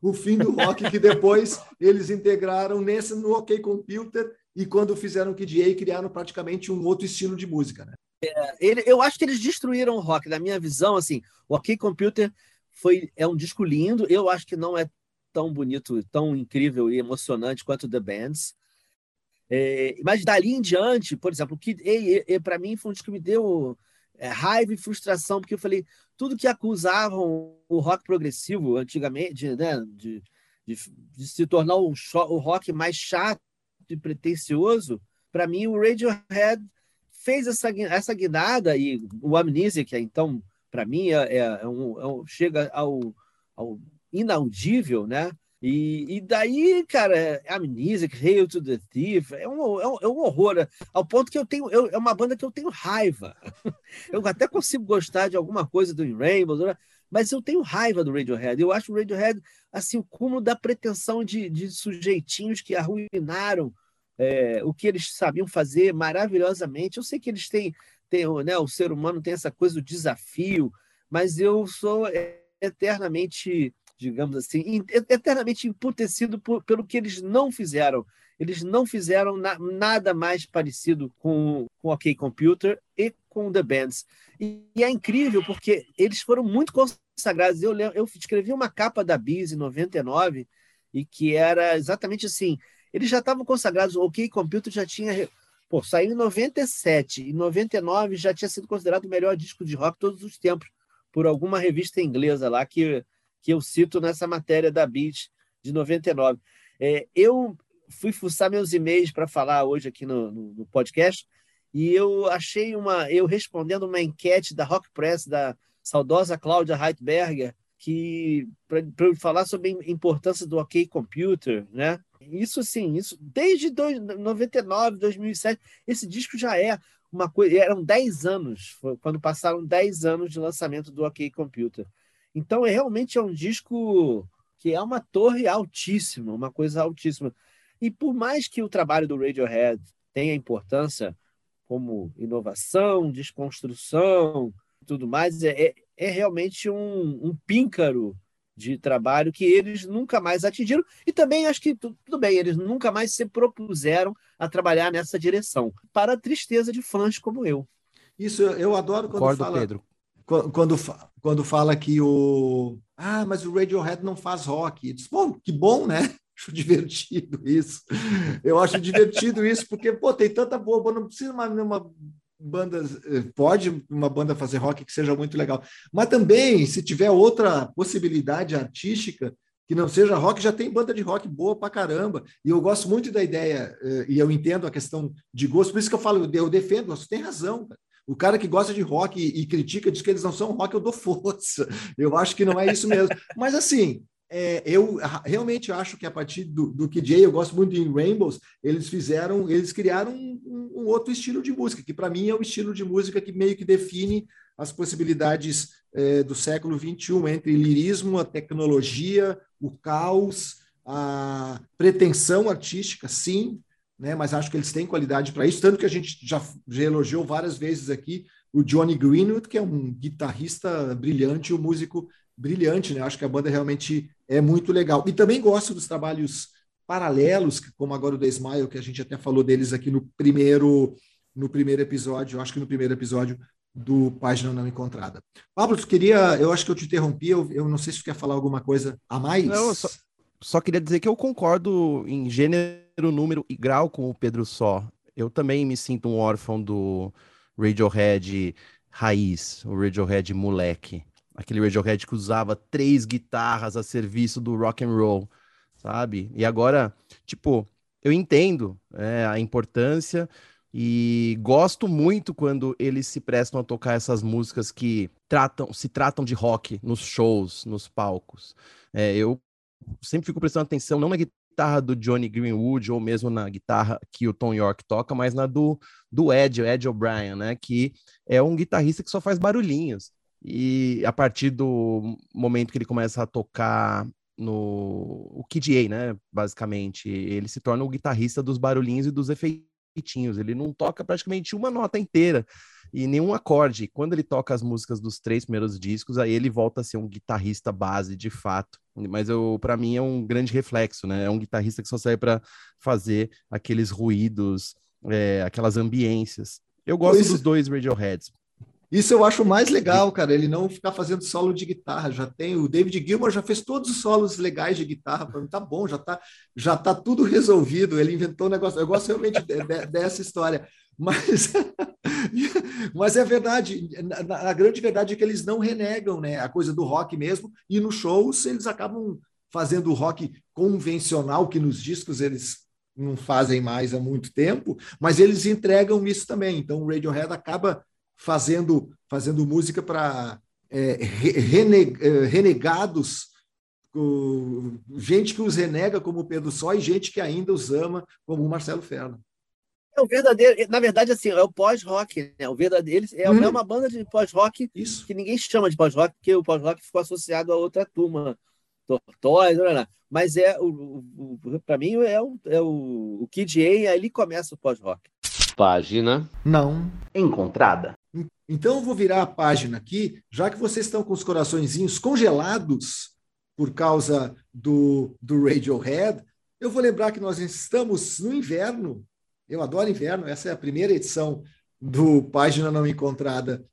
o fim do rock que depois eles integraram nesse no OK Computer e quando fizeram o KDA criaram praticamente um outro estilo de música, né? É, ele, eu acho que eles destruíram o rock, na minha visão, assim, o OK Computer foi é um disco lindo, eu acho que não é tão bonito, tão incrível e emocionante quanto The Bands. É, mas dali em diante, por exemplo, para mim foi um disco que me deu é, raiva e frustração, porque eu falei, tudo que acusavam o rock progressivo antigamente, né, de, de, de se tornar o, o rock mais chato e pretencioso, para mim o Radiohead fez essa, essa guinada e o Amnesia, que é, então, para mim, é, é, um, é um, chega ao, ao inaudível, né? E, e daí, cara, é Amnesic, Hail to the Thief, é um, é um, é um horror, ao ponto que eu tenho, eu, é uma banda que eu tenho raiva. Eu até consigo gostar de alguma coisa do In Rainbow, né? mas eu tenho raiva do Radiohead. Eu acho o Radiohead, assim, o cúmulo da pretensão de, de sujeitinhos que arruinaram é, o que eles sabiam fazer maravilhosamente. Eu sei que eles têm, têm né, o ser humano tem essa coisa do desafio, mas eu sou eternamente digamos assim, eternamente emputecido por, pelo que eles não fizeram. Eles não fizeram na, nada mais parecido com o OK Computer e com The Bands. E, e, é incrível porque eles foram muito consagrados. Eu, eu escrevi uma capa da Biz em 99 e que era exatamente assim. Eles já estavam consagrados, o OK Computer já tinha Pô, saiu em 97, em 99 já tinha sido considerado o melhor disco de rock todos os tempos por alguma revista inglesa lá que que eu cito nessa matéria da Beat de 99. É, eu fui fuçar meus e-mails para falar hoje aqui no, no, no, podcast e eu achei uma, eu respondendo uma enquete da Rock Press da saudosa Cláudia Heitberger que para falar sobre a importância do OK Computer, né? Isso sim, isso desde 99, 2007, esse disco já é uma coisa, eram 10 anos, quando passaram 10 anos de lançamento do OK Computer. Então, é realmente é um disco que é uma torre altíssima, uma coisa altíssima. E por mais que o trabalho do Radiohead tenha importância como inovação, desconstrução, tudo mais, é, é, é realmente um, um píncaro de trabalho que eles nunca mais atingiram e também acho que tudo bem, eles nunca mais se propuseram a trabalhar nessa direção, para a tristeza de fãs como eu. Isso eu adoro quando Concordo, fala Pedro quando, quando fala que o. Ah, mas o Radiohead não faz rock. Diz, bom, que bom, né? Acho divertido isso. Eu acho divertido isso, porque, pô, tem tanta boa não precisa uma, uma banda. Eh, pode uma banda fazer rock que seja muito legal. Mas também, se tiver outra possibilidade artística, que não seja rock, já tem banda de rock boa pra caramba. E eu gosto muito da ideia, eh, e eu entendo a questão de gosto, por isso que eu falo, eu defendo, você tem razão, cara. O cara que gosta de rock e critica diz que eles não são rock, eu dou força. Eu acho que não é isso mesmo. Mas assim, é, eu realmente acho que a partir do, do KJ, eu gosto muito de Rainbows, eles fizeram, eles criaram um, um outro estilo de música, que para mim é o estilo de música que meio que define as possibilidades é, do século XXI, entre lirismo, a tecnologia, o caos, a pretensão artística, sim, né, mas acho que eles têm qualidade para isso, tanto que a gente já, já elogiou várias vezes aqui o Johnny Greenwood, que é um guitarrista brilhante, um músico brilhante, né? Acho que a banda realmente é muito legal. E também gosto dos trabalhos paralelos, como agora o The Smile, que a gente até falou deles aqui no primeiro no primeiro episódio, acho que no primeiro episódio do Página Não Encontrada. Pablo, tu queria, eu acho que eu te interrompi, eu, eu não sei se tu quer falar alguma coisa a mais. Não, só, só queria dizer que eu concordo em gênero, número e grau com o Pedro Só. Eu também me sinto um órfão do Radiohead raiz, o Radiohead moleque aquele Radiohead que usava três guitarras a serviço do rock and roll, sabe? E agora, tipo, eu entendo é, a importância e gosto muito quando eles se prestam a tocar essas músicas que tratam, se tratam de rock nos shows, nos palcos. É, eu sempre fico prestando atenção não na guitarra do Johnny Greenwood ou mesmo na guitarra que o Tom York toca, mas na do, do Ed, Ed O'Brien, né? Que é um guitarrista que só faz barulhinhos. E a partir do momento que ele começa a tocar no o Kid A, né, basicamente, ele se torna o guitarrista dos barulhinhos e dos efeitinhos. Ele não toca praticamente uma nota inteira e nenhum acorde. Quando ele toca as músicas dos três primeiros discos, aí ele volta a ser um guitarrista base de fato. Mas eu, para mim, é um grande reflexo, né? É um guitarrista que só serve para fazer aqueles ruídos, é, aquelas ambiências. Eu gosto dos dois Radioheads. Isso eu acho mais legal, cara, ele não ficar fazendo solo de guitarra. Já tem o David Gilmour já fez todos os solos legais de guitarra, para mim tá bom, já tá já tá tudo resolvido. Ele inventou um negócio. Eu gosto realmente de, de, dessa história. Mas, mas é verdade, a, grande verdade é que eles não renegam né, a coisa do rock mesmo, e nos shows eles acabam fazendo o rock convencional, que nos discos eles não fazem mais há muito tempo, mas eles entregam isso também. Então o Radiohead acaba fazendo, fazendo música para é, rene, é, renegados, gente que os renega como o Pedro Só e gente que ainda os ama como o Marcelo Ferno. É o verdadeiro, na verdade, assim, é o pós-rock, né? O verdadeiro é, hum. é uma banda de pós-rock que ninguém chama de pós-rock, porque o pós-rock ficou associado a outra turma, Tortóis, mas é o, o para mim é o, é o, o Kid A, ali começa o pós-rock. Página não encontrada. Então eu vou virar a página aqui, já que vocês estão com os coraçõezinhos congelados por causa do, do Radiohead, eu vou lembrar que nós estamos no inverno. Eu adoro inverno, essa é a primeira edição do Página Não Encontrada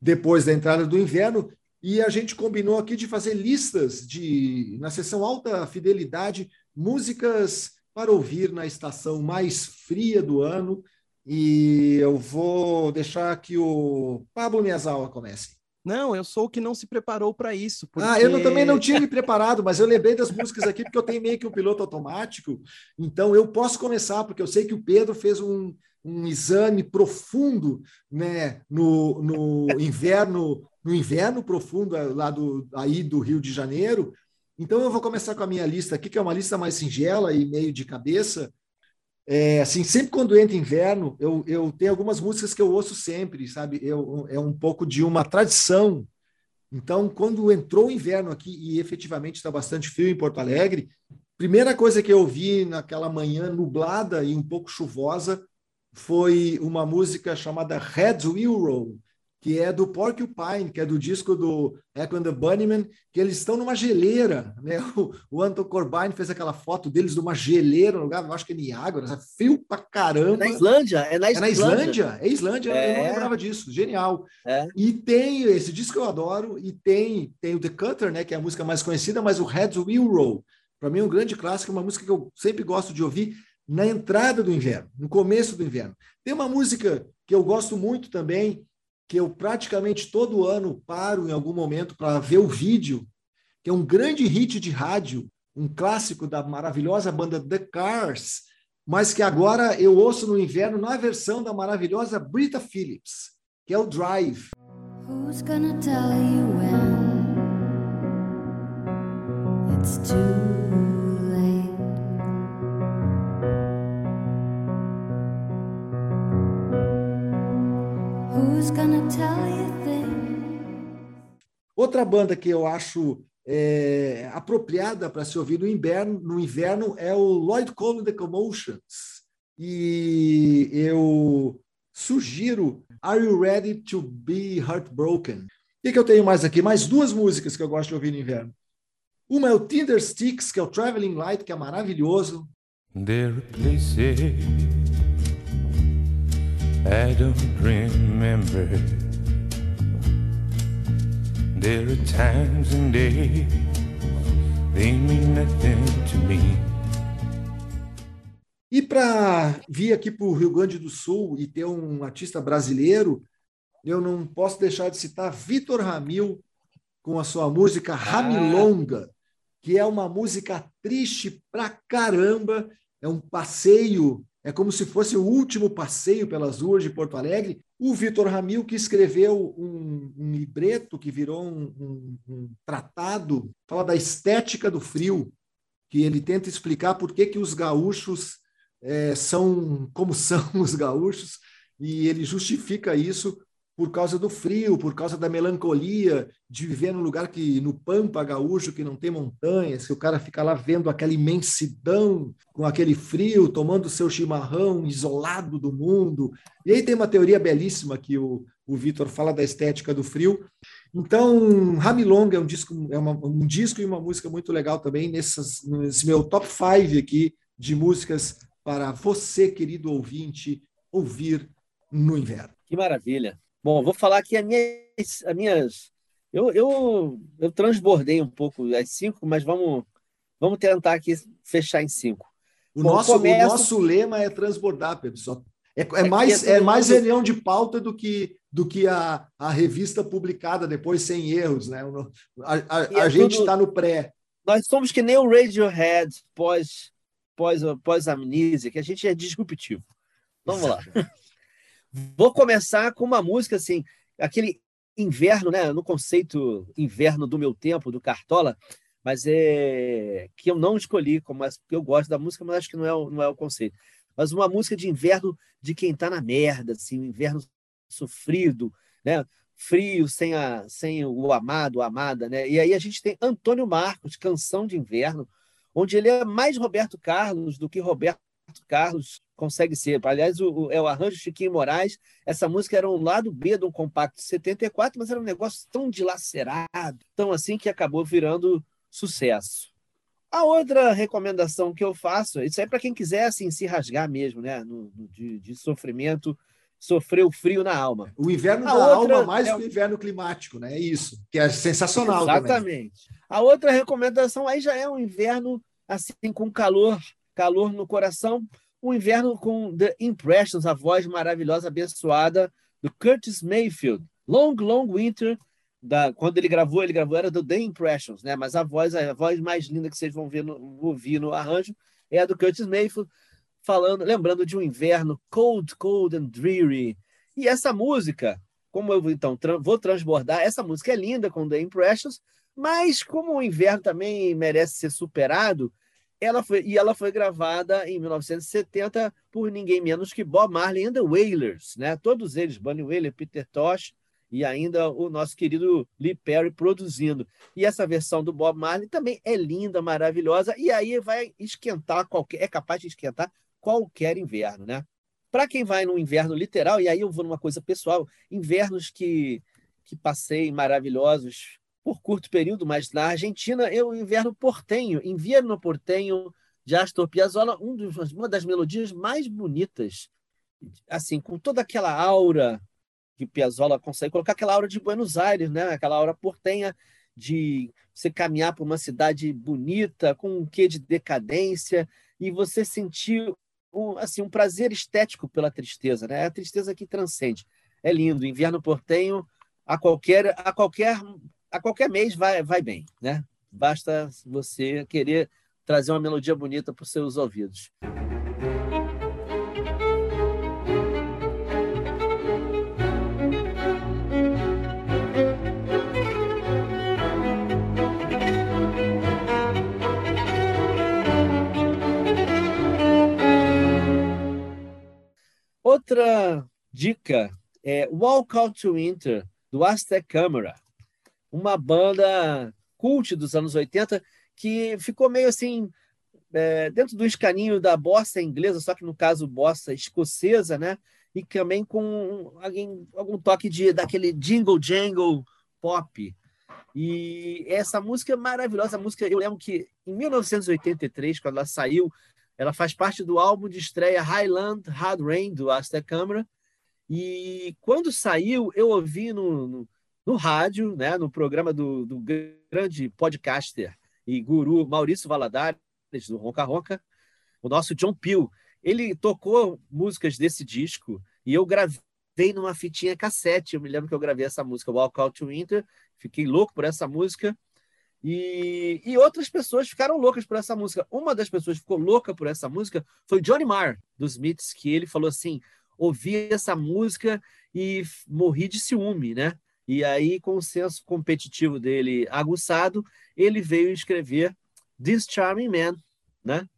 depois da entrada do inverno, e a gente combinou aqui de fazer listas de, na sessão alta fidelidade, músicas para ouvir na estação mais fria do ano e eu vou deixar que o Pablo Miyazawa comece. Não, eu sou o que não se preparou para isso. Porque... Ah, eu não, também não tinha me preparado, mas eu lembrei das músicas aqui porque eu tenho meio que um piloto automático. Então eu posso começar, porque eu sei que o Pedro fez um, um exame profundo né, no, no inverno, no inverno profundo lá do, aí do Rio de Janeiro. Então eu vou começar com a minha lista aqui, que é uma lista mais singela e meio de cabeça. É, assim, sempre quando entra inverno, eu, eu tenho algumas músicas que eu ouço sempre, sabe? Eu, é um pouco de uma tradição. Então, quando entrou o inverno aqui e efetivamente está bastante frio em Porto Alegre, primeira coisa que eu ouvi naquela manhã nublada e um pouco chuvosa foi uma música chamada Red Wheel Roll, que é do Porcupine, que é do disco do Echo and the Bunnymen, que eles estão numa geleira, né? O, o Anton Corbijn fez aquela foto deles numa geleira, no lugar, eu acho que é Niágara, é frio pra caramba. É na Islândia, é na Islândia. É na Islândia, é Islândia, é. eu não é. lembrava disso, genial. É. E tem esse disco que eu adoro, e tem, tem o The Cutter, né, que é a música mais conhecida, mas o Heads Will Roll, para mim é um grande clássico, uma música que eu sempre gosto de ouvir na entrada do inverno, no começo do inverno. Tem uma música que eu gosto muito também, que eu praticamente todo ano paro em algum momento para ver o vídeo, que é um grande hit de rádio, um clássico da maravilhosa banda The Cars, mas que agora eu ouço no inverno na versão da maravilhosa Brita Phillips. que é o Drive. Who's gonna tell you when it's too Outra banda que eu acho é, apropriada para se ouvir no inverno, no inverno é o Lloyd Cole The Commotions. E eu sugiro Are You Ready to Be Heartbroken? O que, que eu tenho mais aqui? Mais duas músicas que eu gosto de ouvir no inverno. Uma é o Tinder Sticks, que é o Traveling Light, que é maravilhoso. There are places I don't remember. There are times and days they mean nothing to me. E para vir aqui para o Rio Grande do Sul e ter um artista brasileiro, eu não posso deixar de citar Vitor Ramil com a sua música Ramilonga, que é uma música triste pra caramba, é um passeio, é como se fosse o último passeio pelas ruas de Porto Alegre. O Vitor Ramil, que escreveu um, um libreto que virou um, um, um tratado, fala da estética do frio, que ele tenta explicar por que, que os gaúchos é, são como são os gaúchos, e ele justifica isso por causa do frio, por causa da melancolia de viver num lugar que no pampa gaúcho que não tem montanhas, que o cara fica lá vendo aquela imensidão com aquele frio, tomando seu chimarrão, isolado do mundo. E aí tem uma teoria belíssima que o, o Vitor fala da estética do frio. Então, Ramilong é um disco, é uma, um disco e uma música muito legal também nessas, nesse meu top 5 aqui de músicas para você, querido ouvinte, ouvir no inverno. Que maravilha. Bom, vou falar aqui as minhas. As minhas eu, eu, eu transbordei um pouco as cinco, mas vamos, vamos tentar aqui fechar em cinco. O, Bom, nosso, começo- o nosso lema é transbordar. Só. É, é mais, é é mais reunião de pauta do que, do que a, a revista publicada depois sem erros. Né? A, a- E é a gente está no pré. Nós somos que nem o Radiohead pós, pós, pós amnísia, que a gente é disruptivo. Vamos lá. Vou começar com uma música assim, aquele inverno, né? No conceito inverno do meu tempo, do Cartola, mas é que eu não escolhi, como porque eu gosto da música, mas acho que não é, o- não é o conceito. Mas uma música de inverno de quem tá na merda, assim, um inverno sofrido, né? Frio, sem, a, sem o amado, a amada, né? E aí a gente tem Antônio Marcos, Canção de Inverno, onde ele é mais Roberto Carlos do que Roberto Carlos consegue ser. Aliás, o, o- é o arranjo de Chiquinho Moraes. Essa música era um lado B de um compacto de 74, mas era um negócio tão dilacerado, tão assim que acabou virando sucesso. A outra recomendação que eu faço, isso aí para quem quiser assim, se rasgar mesmo, né? No, no- de, de sofrimento, sofrer o frio na alma. O inverno A da alma mais é o inverno climático, né? É isso, que é sensacional também. Exatamente. A outra recomendação aí já é um inverno assim com calor, calor no coração, um inverno com The Impressions, a voz maravilhosa, abençoada do Curtis Mayfield. Long, Long Winter, da, quando ele gravou, ele gravou era do The Impressions, né? Mas a voz, a voz mais linda que vocês vão ver no, ouvir no arranjo é a do Curtis Mayfield, falando, lembrando de um inverno cold, cold and dreary. E essa música, como eu então tra- vou transbordar, essa música é linda com The Impressions, mas como o inverno também merece ser superado, ela foi e ela foi gravada em 1970 por ninguém menos que Bob Marley and the Wailers, né? Todos eles, Bunny Wailer, Peter Tosh e ainda o nosso querido Lee Perry produzindo. E essa versão do Bob Marley também é linda, maravilhosa e aí vai esquentar qualquer, é capaz de esquentar qualquer inverno, né? Para quem vai no inverno literal, e aí eu vou numa coisa pessoal, invernos que que passei maravilhosos por curto período, mas na Argentina eu inverno portenho, inverno portenho de Astor Piazzolla, um dos, uma das melodias mais bonitas, assim, com toda aquela aura que Piazzolla consegue colocar, aquela aura de Buenos Aires, né? Aquela aura portenha de você caminhar por uma cidade bonita, com um quê de decadência, e você sentir um, assim, um prazer estético pela tristeza, né? É a tristeza que transcende. É lindo, inverno portenho a qualquer a qualquer a qualquer mês vai, vai bem, né? Basta você querer trazer uma melodia bonita para os seus ouvidos. Outra dica é Walk Out to Winter, do Aztec Camera uma banda cult dos anos 80 que ficou meio assim é, dentro do escaninho da bossa inglesa, só que no caso bossa escocesa, né? E também com alguém, algum toque de daquele jingle jangle pop. E essa música é maravilhosa, a música, eu lembro que em 1983, quando ela saiu, ela faz parte do álbum de estreia Highland Hard Rain do Aztec Camera. E quando saiu, eu ouvi no, no, no rádio, né, no programa do, do grande podcaster e guru Maurício Valadares, do Ronca Ronca, o nosso John Peel. Ele tocou músicas desse disco e eu gravei numa fitinha cassete. Eu me lembro que eu gravei essa música, Walk Out to Winter. Fiquei louco por essa música. E, e outras pessoas ficaram loucas por essa música. Uma das pessoas que ficou louca por essa música foi Johnny Marr, dos Smiths, que ele falou assim: ouvi essa música e morri de ciúme, né? E aí, com o senso competitivo dele aguçado, ele veio escrever This Charming Man, né?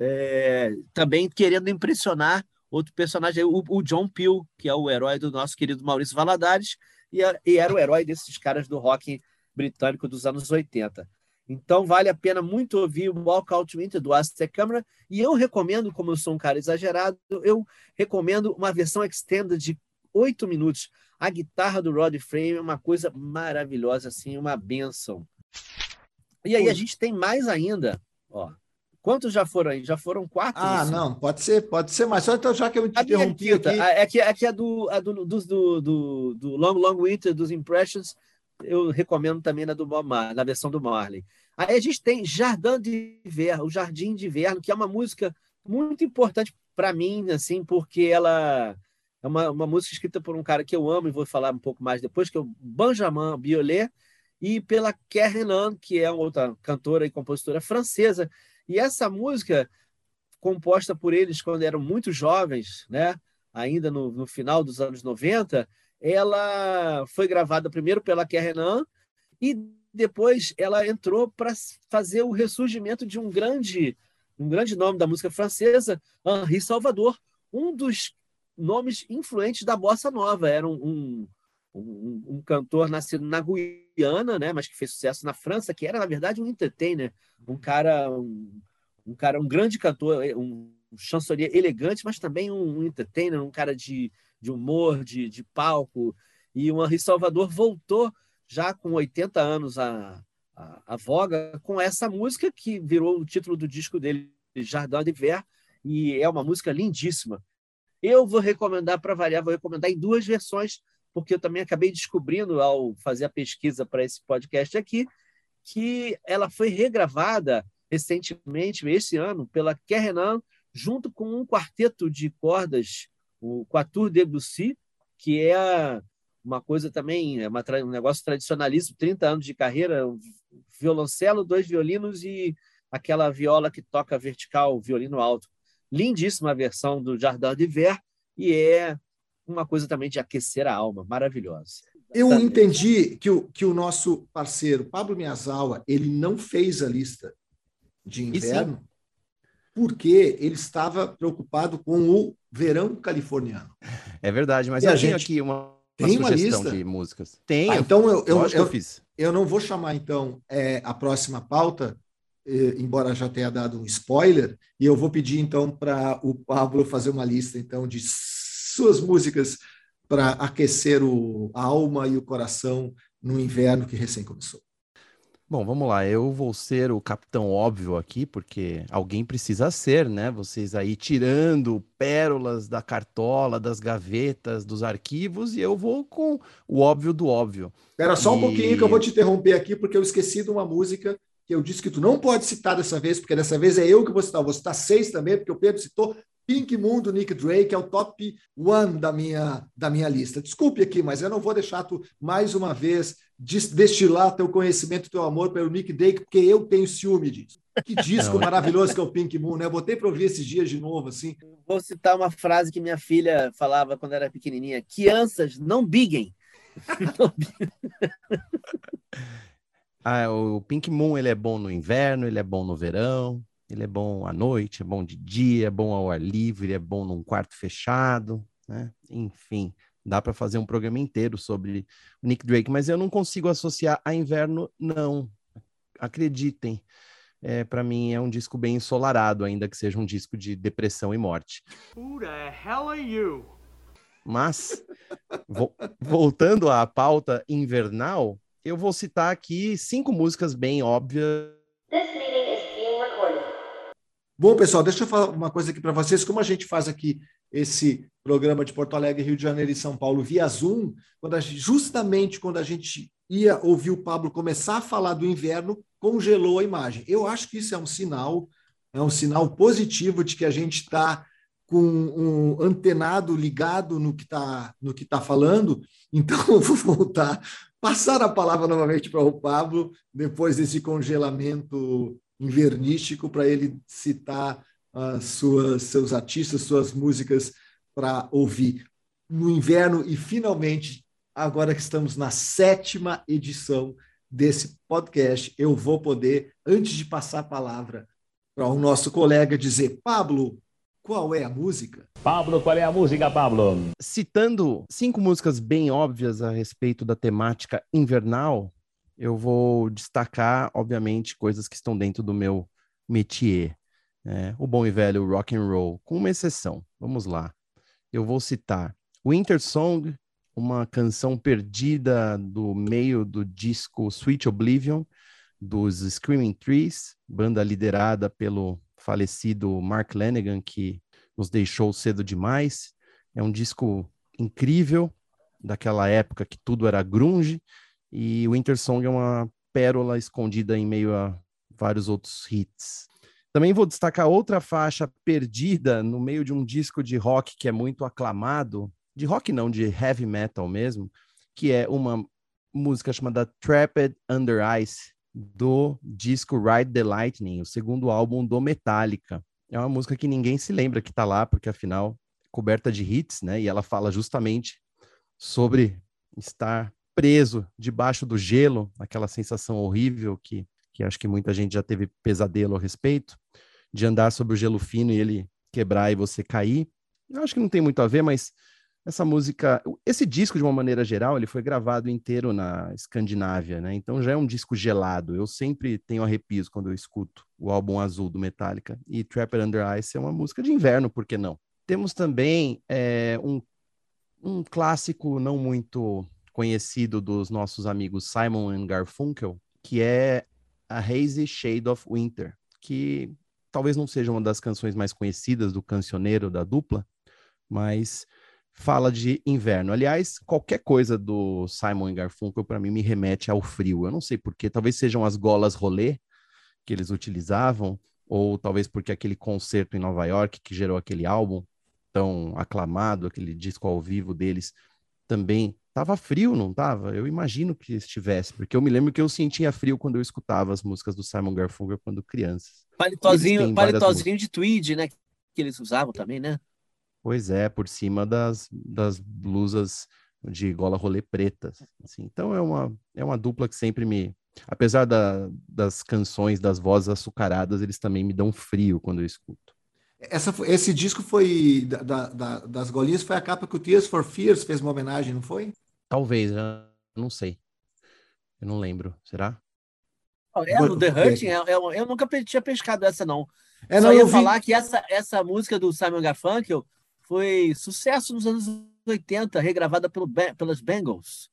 É, também querendo impressionar outro personagem, o, o, John Peel, que é o herói do nosso querido Maurício Valadares, e, e era o herói desses caras do rock britânico dos anos 80. Então vale a pena muito ouvir o Walk Out Winter do Aztec Camera e eu recomendo, como eu sou um cara exagerado, eu recomendo uma versão extended de oito minutos. A guitarra do Rod Frame é uma coisa maravilhosa, assim, uma benção. E aí a gente tem mais ainda, ó. Quantos já foram aí? Já foram quatro? Ah, assim? não, pode ser, pode ser, mas só então já que eu te A interrompi quinta, aqui. é que, é que a do, a do, do, do, do Long Long Winter, dos Impressions, eu recomendo também na, do Mar- na versão do Marley. Aí a gente tem Jardim de Inverno, o Jardim de Inverno, que é uma música muito importante para mim, assim, porque ela é uma, uma música escrita por um cara que eu amo e vou falar um pouco mais depois, que é o Benjamin Biolay, e pela Karen Ann, que é outra cantora e compositora francesa. E essa música, composta por eles quando eram muito jovens, né? ainda no, no final dos anos 90, ela foi gravada primeiro pela Karen Ann e depois ela entrou para fazer o ressurgimento de um grande, um grande nome da música francesa, Henri Salvador, um dos nomes influentes da bossa nova. Era um, um, um, um cantor nascido na Guiana, né, mas que fez sucesso na França, que era na verdade um entertainer, um cara, um, um cara, um grande cantor, um chansonnier elegante, mas também um, entertainer, um cara de, de humor, de, de palco. E o Henri Salvador voltou já com 80 anos a, a, a voga com essa música que virou o título do disco dele, Jardin d'Hiver, e é uma música lindíssima. Eu vou recomendar, para variar, vou recomendar em duas versões, porque eu também acabei descobrindo, ao fazer a pesquisa para esse podcast aqui, que ela foi regravada recentemente, esse ano, pela Kerrenan, junto com um quarteto de cordas, o Quatuor Debussy, que é uma coisa também, é uma, um negócio tradicionalíssimo, 30 anos de carreira, um violoncelo, dois violinos e aquela viola que toca vertical, violino alto. Lindíssima versão do Jardin d'Hiver e é uma coisa também de aquecer a alma, maravilhosa. Eu entendi que o, que o nosso parceiro Pablo Miyazawa, ele não fez a lista de inverno porque ele estava preocupado com o verão californiano. É verdade, mas E eu a tenho gente aqui uma, uma tem uma lista? de músicas. Tem, Ah, então eu, eu, eu, eu fiz. eu não vou chamar então é, a próxima pauta, embora já tenha dado um spoiler, e eu vou pedir então para o Pablo fazer uma lista então de suas músicas para aquecer o, a alma e o coração no inverno que recém começou. Bom, vamos lá. Eu vou ser o capitão óbvio aqui, porque alguém precisa ser, né? Vocês aí tirando pérolas da cartola, das gavetas, dos arquivos, e eu vou com o óbvio do óbvio. Espera só um E- pouquinho que eu vou te interromper aqui, porque eu esqueci de uma música que eu disse que tu não pode citar dessa vez, porque dessa vez é eu que vou citar. Eu vou citar seis também, porque o Pedro citou Pink Moon do Nick Drake, é o top one da minha, da minha lista. Desculpe aqui, mas eu não vou deixar tu mais uma vez des- destilar teu conhecimento, teu amor pelo Nick Drake, porque eu tenho ciúme disso. Que disco Não, maravilhoso que é o Pink Moon, né? Eu botei para ouvir esses dias de novo, assim. Vou citar uma frase que minha filha falava quando era pequenininha: crianças não biguem. Ah, o Pink Moon, ele é bom no inverno, ele é bom no verão, ele é bom à noite, é bom de dia, é bom ao ar livre, é bom num quarto fechado. né? Enfim, dá para fazer um programa inteiro sobre o Nick Drake, mas eu não consigo associar a inverno, não. Acreditem. É, para mim é um disco bem ensolarado, ainda que seja um disco de depressão e morte. Who the hell are you? Mas, vo- voltando à pauta invernal, eu vou citar aqui cinco músicas bem óbvias. Bom, pessoal, deixa eu falar uma coisa aqui para vocês. Como a gente faz aqui esse programa de Porto Alegre, Rio de Janeiro e São Paulo via Zoom, quando a justamente quando a gente ia ouvir o Pablo começar a falar do inverno, congelou a imagem. Eu acho que isso é um sinal, é um sinal positivo de que a gente está com um antenado ligado no que está no que tá falando. Então, eu vou voltar, passar a palavra novamente para o Pablo, depois desse congelamento invernístico, para ele citar as suas, seus artistas, suas músicas para ouvir. No inverno e finalmente, agora que estamos na sétima edição desse podcast, eu vou poder, antes de passar a palavra para o nosso colega, dizer: Pablo, qual é a música? Pablo, qual é a música, Pablo? Citando cinco músicas bem óbvias a respeito da temática invernal, eu vou destacar, obviamente, coisas que estão dentro do meu métier. né? o bom e velho rock and roll, com uma exceção. Vamos lá. Eu vou citar Winter Song, uma canção perdida do meio do disco Sweet Oblivion, dos Screaming Trees, banda liderada pelo falecido Mark Lanegan, que nos deixou cedo demais. É um disco incrível, daquela época que tudo era grunge, e Winter Song é uma pérola escondida em meio a vários outros hits. Também vou destacar outra faixa perdida no meio de um disco de rock que é muito aclamado, de rock não, de heavy metal mesmo, que é uma música chamada Trapped Under Ice, do disco Ride the Lightning, o segundo álbum do Metallica. É uma música que ninguém se lembra que tá lá, porque afinal é coberta de hits, né? E ela fala justamente sobre estar preso debaixo do gelo, aquela sensação horrível que, que acho que muita gente já teve pesadelo a respeito, de andar sobre o gelo fino e ele quebrar e você cair. Eu acho que não tem muito a ver, mas essa música, esse disco de uma maneira geral, ele foi gravado inteiro na Escandinávia, né? Então já é um disco gelado. Eu sempre tenho arrepios quando eu escuto o álbum azul do Metallica. E Trapper Under Ice é uma música de inverno, por que não? Temos também é, um, um clássico não muito conhecido dos nossos amigos Simon and Garfunkel, que é A Hazy Shade of Winter, que talvez não seja uma das canções mais conhecidas do cancioneiro da dupla, mas fala de inverno. Aliás, qualquer coisa do Simon Garfunkel para mim me remete ao frio. Eu não sei porquê, talvez sejam as golas rolê que eles utilizavam, ou talvez porque aquele concerto em Nova York que gerou aquele álbum tão aclamado, aquele disco ao vivo deles, também tava frio, não tava? Eu imagino que estivesse, porque eu me lembro que eu sentia frio quando eu escutava as músicas do Simon Garfunkel quando crianças. Palitozinho, palitozinho de tweed, né? Que eles usavam também, né? Pois é, por cima das, das blusas de gola rolê pretas. Assim. Então é uma, é uma dupla que sempre me. Apesar da, das canções, das vozes açucaradas, eles também me dão frio quando eu escuto. Essa, esse disco foi da, da, das golinhas, foi a capa que o Tears for Fears fez uma homenagem, não foi? Talvez, eu não sei. Eu não lembro. Será? É, no The Hurting, é, é, eu nunca tinha pescado essa, não. É, Só não, ia eu vi- falar que essa, essa música do Simon Garfunkel foi sucesso nos anos 80, regravada pelo, pelas Bengals.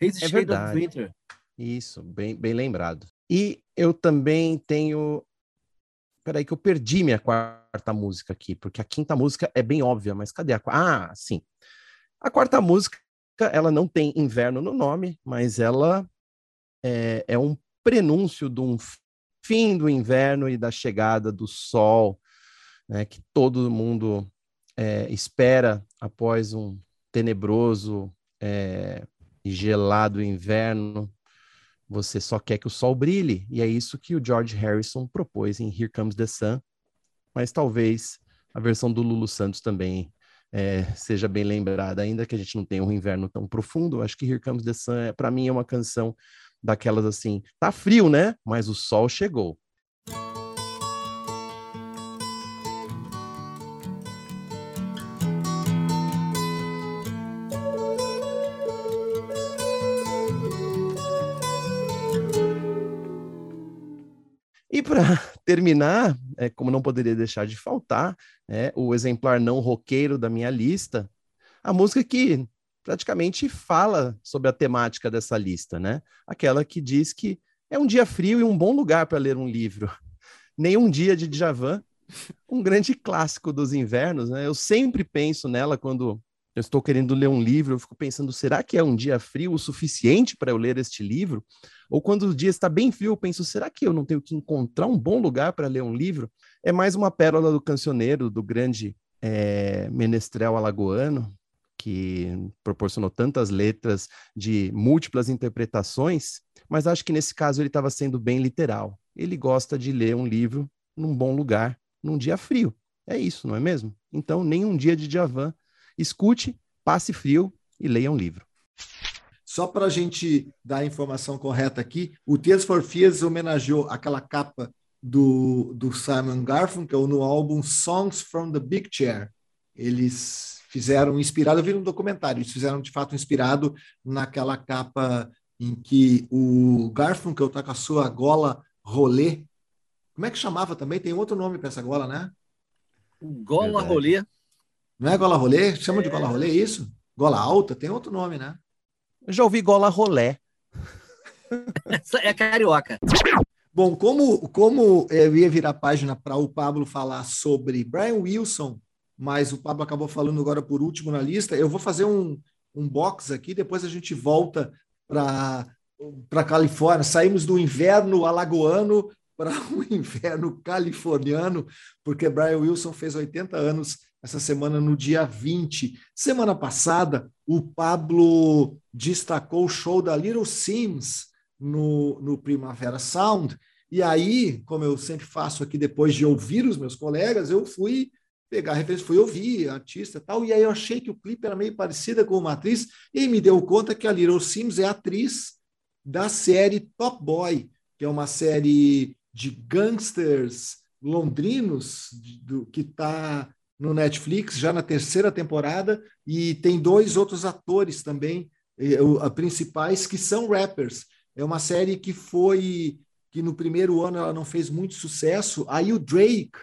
Hazy É Shade of. Winter. Isso, bem, bem lembrado. E eu também tenho. Peraí, que eu perdi minha quarta música aqui, porque a quinta música é bem óbvia, mas cadê a quarta? Ah, sim. A quarta música, ela não tem inverno no nome, mas ela é, é um prenúncio de um fim do inverno e da chegada do sol, né, que todo mundo é, espera após um tenebroso é, e gelado inverno. Você só quer que o sol brilhe, e é isso que o George Harrison propôs em Here Comes the Sun. Mas talvez a versão do Lulu Santos também é, seja bem lembrada, ainda que a gente não tenha um inverno tão profundo. Acho que Here Comes the Sun, é, para mim, é uma canção daquelas assim: tá frio, né? Mas o sol chegou. E para terminar, é, como não poderia deixar de faltar, é, o exemplar não roqueiro da minha lista, a música que praticamente fala sobre a temática dessa lista, né? Aquela que diz que é um dia frio e um bom lugar para ler um livro. Nenhum dia de Djavan, um grande clássico dos invernos, né? Eu sempre penso nela quando eu estou querendo ler um livro, eu fico pensando, será que é um dia frio o suficiente para eu ler este livro? Ou quando o dia está bem frio, eu penso, será que eu não tenho que encontrar um bom lugar para ler um livro? É mais uma pérola do cancioneiro, do grande é, menestrel alagoano, que proporcionou tantas letras de múltiplas interpretações, mas acho que nesse caso ele estava sendo bem literal. Ele gosta de ler um livro num bom lugar, num dia frio. É isso, não é mesmo? Então, nem um dia de Javan. Escute, passe frio e leia um livro. Só para a gente dar a informação correta aqui, o Tears for Fears homenageou aquela capa do, do Simon Garfunkel no álbum Songs from the Big Chair. Eles fizeram inspirado, eu vi um documentário, eles fizeram de fato inspirado naquela capa em que o Garfunkel tá com a sua gola rolê. Como é que chamava também? Tem outro nome para essa gola, né? Gola Verdade. rolê. Não é gola rolê? Chama é... de gola rolê isso? Gola alta? Tem outro nome, né? Eu já ouvi gola rolé. é carioca. Bom, como, como eu ia virar página para o Pablo falar sobre Brian Wilson mas o Pablo acabou falando agora por último na lista. Eu vou fazer um, um box aqui, depois a gente volta para para Califórnia. Saímos do inverno alagoano para o inverno californiano, porque Brian Wilson fez 80 anos essa semana, no dia 20. Semana passada, o Pablo destacou o show da Little Sims no, no Primavera Sound. E aí, como eu sempre faço aqui depois de ouvir os meus colegas, eu fui pegar a referência, fui ouvir artista tal, e aí eu achei que o clipe era meio parecida com uma atriz, e me deu conta que a Little Sims é atriz da série Top Boy, que é uma série de gangsters londrinos do, que está no Netflix já na terceira temporada e tem dois outros atores também a principais que são rappers. É uma série que foi que no primeiro ano ela não fez muito sucesso. Aí o Drake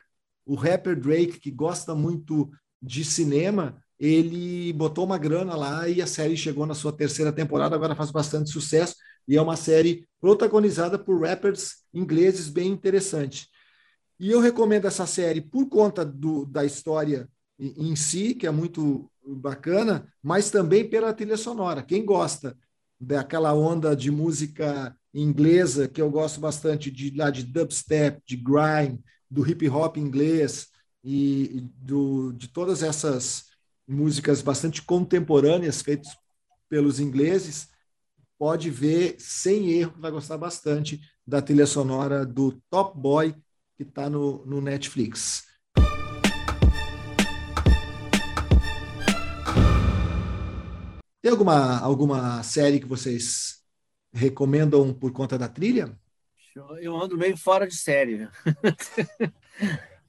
o rapper Drake, que gosta muito de cinema, ele botou uma grana lá e a série chegou na sua terceira temporada, agora faz bastante sucesso e é uma série protagonizada por rappers ingleses bem interessante. E eu recomendo essa série por conta do, da história em si, que é muito bacana, mas também pela trilha sonora. Quem gosta daquela onda de música inglesa, que eu gosto bastante de lá de dubstep, de grime, do hip hop inglês e do, de todas essas músicas bastante contemporâneas feitas pelos ingleses, pode ver sem erro vai gostar bastante da trilha sonora do Top Boy que está no, no Netflix. Tem alguma, alguma série que vocês recomendam por conta da trilha? Eu ando meio fora de série.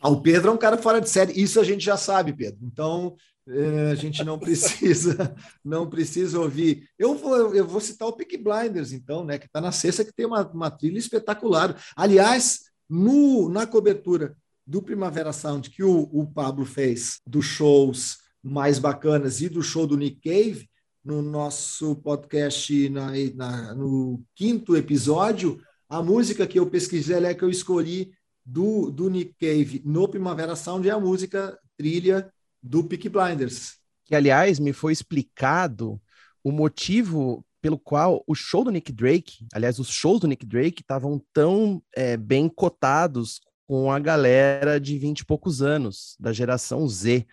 ah, o Pedro é um cara fora de série. Isso a gente já sabe, Pedro. Então é, a gente não precisa não precisa ouvir. Eu vou, eu vou citar o Peak Blinders, então, né? Que está na sexta, que tem uma, uma trilha espetacular. Aliás, no, na cobertura do Primavera Sound que o, o Pablo fez dos shows mais bacanas e do show do Nick Cave, no nosso podcast, na, na, no quinto episódio, a música que eu pesquisei, é que eu escolhi do, do Nick Cave no Primavera Sound é a música trilha do Peak Blinders. Que, aliás, me foi explicado o motivo pelo qual o show do Nick Drake, aliás, os shows do Nick Drake estavam tão é, bem cotados com a galera de 20 e poucos anos, da geração Z.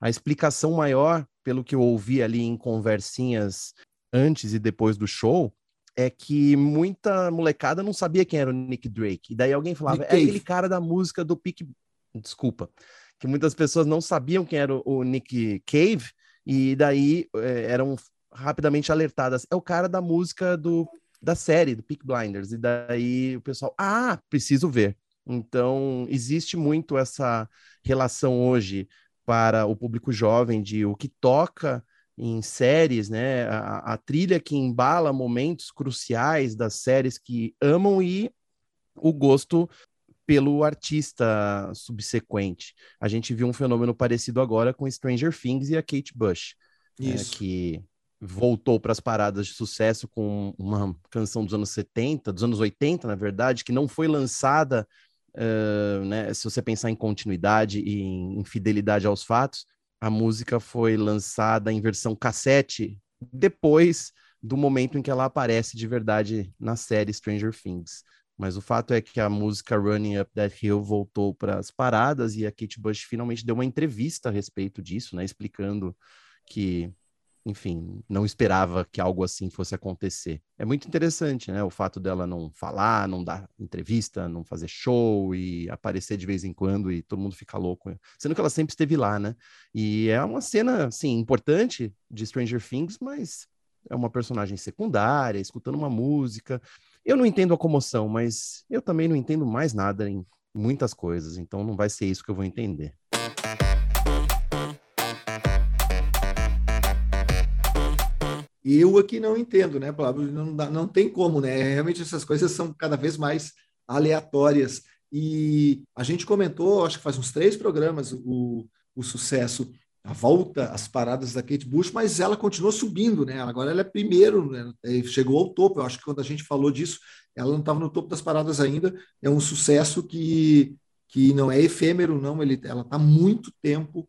A explicação maior, pelo que eu ouvi ali em conversinhas antes e depois do show, é que muita molecada não sabia quem era o Nick Drake. E daí alguém falava, é aquele cara da música do Pick. Desculpa. Que muitas pessoas não sabiam quem era o Nick Cave, e daí é, eram rapidamente alertadas. É o cara da música do, da série, do Peak Blinders. E daí o pessoal, ah, preciso ver. Então, existe muito essa relação hoje para o público jovem de o que toca em séries, né? A, a, trilha que embala momentos cruciais das séries que amam e o gosto pelo artista subsequente. A gente viu um fenômeno parecido agora com Stranger Things e a Kate Bush, é, Isso. que voltou para as paradas de sucesso com uma canção dos anos 70, dos anos 80, na verdade, que não foi lançada, uh, né, se você pensar em continuidade e em fidelidade aos fatos, a música foi lançada em versão cassete depois do momento em que ela aparece de verdade na série Stranger Things. Mas o fato é que a música Running Up That Hill voltou para as paradas e a Kate Bush finalmente deu uma entrevista a respeito disso, né, explicando que, enfim, não esperava que algo assim fosse acontecer. É muito interessante, né, o fato dela não falar, não dar entrevista, não fazer show e aparecer de vez em quando e todo mundo fica louco, sendo que ela sempre esteve lá, né? E é uma cena, assim, importante de Stranger Things, mas é uma personagem secundária, escutando uma música. Eu não entendo a comoção, mas eu também não entendo mais nada em muitas coisas, então não vai ser isso que eu vou entender. Eu aqui não entendo, né, Pablo? Não, não tem como, né? Realmente essas coisas são cada vez mais aleatórias. E a gente comentou, acho que faz uns três programas, o, o sucesso, a volta às paradas da Kate Bush, mas ela continuou subindo, né? Agora ela é primeiro, né? Eh, chegou ao topo. Eu acho que quando a gente falou disso, ela não estava no topo das paradas ainda. É um sucesso que, que não é efêmero, não. Ele, ela está muito tempo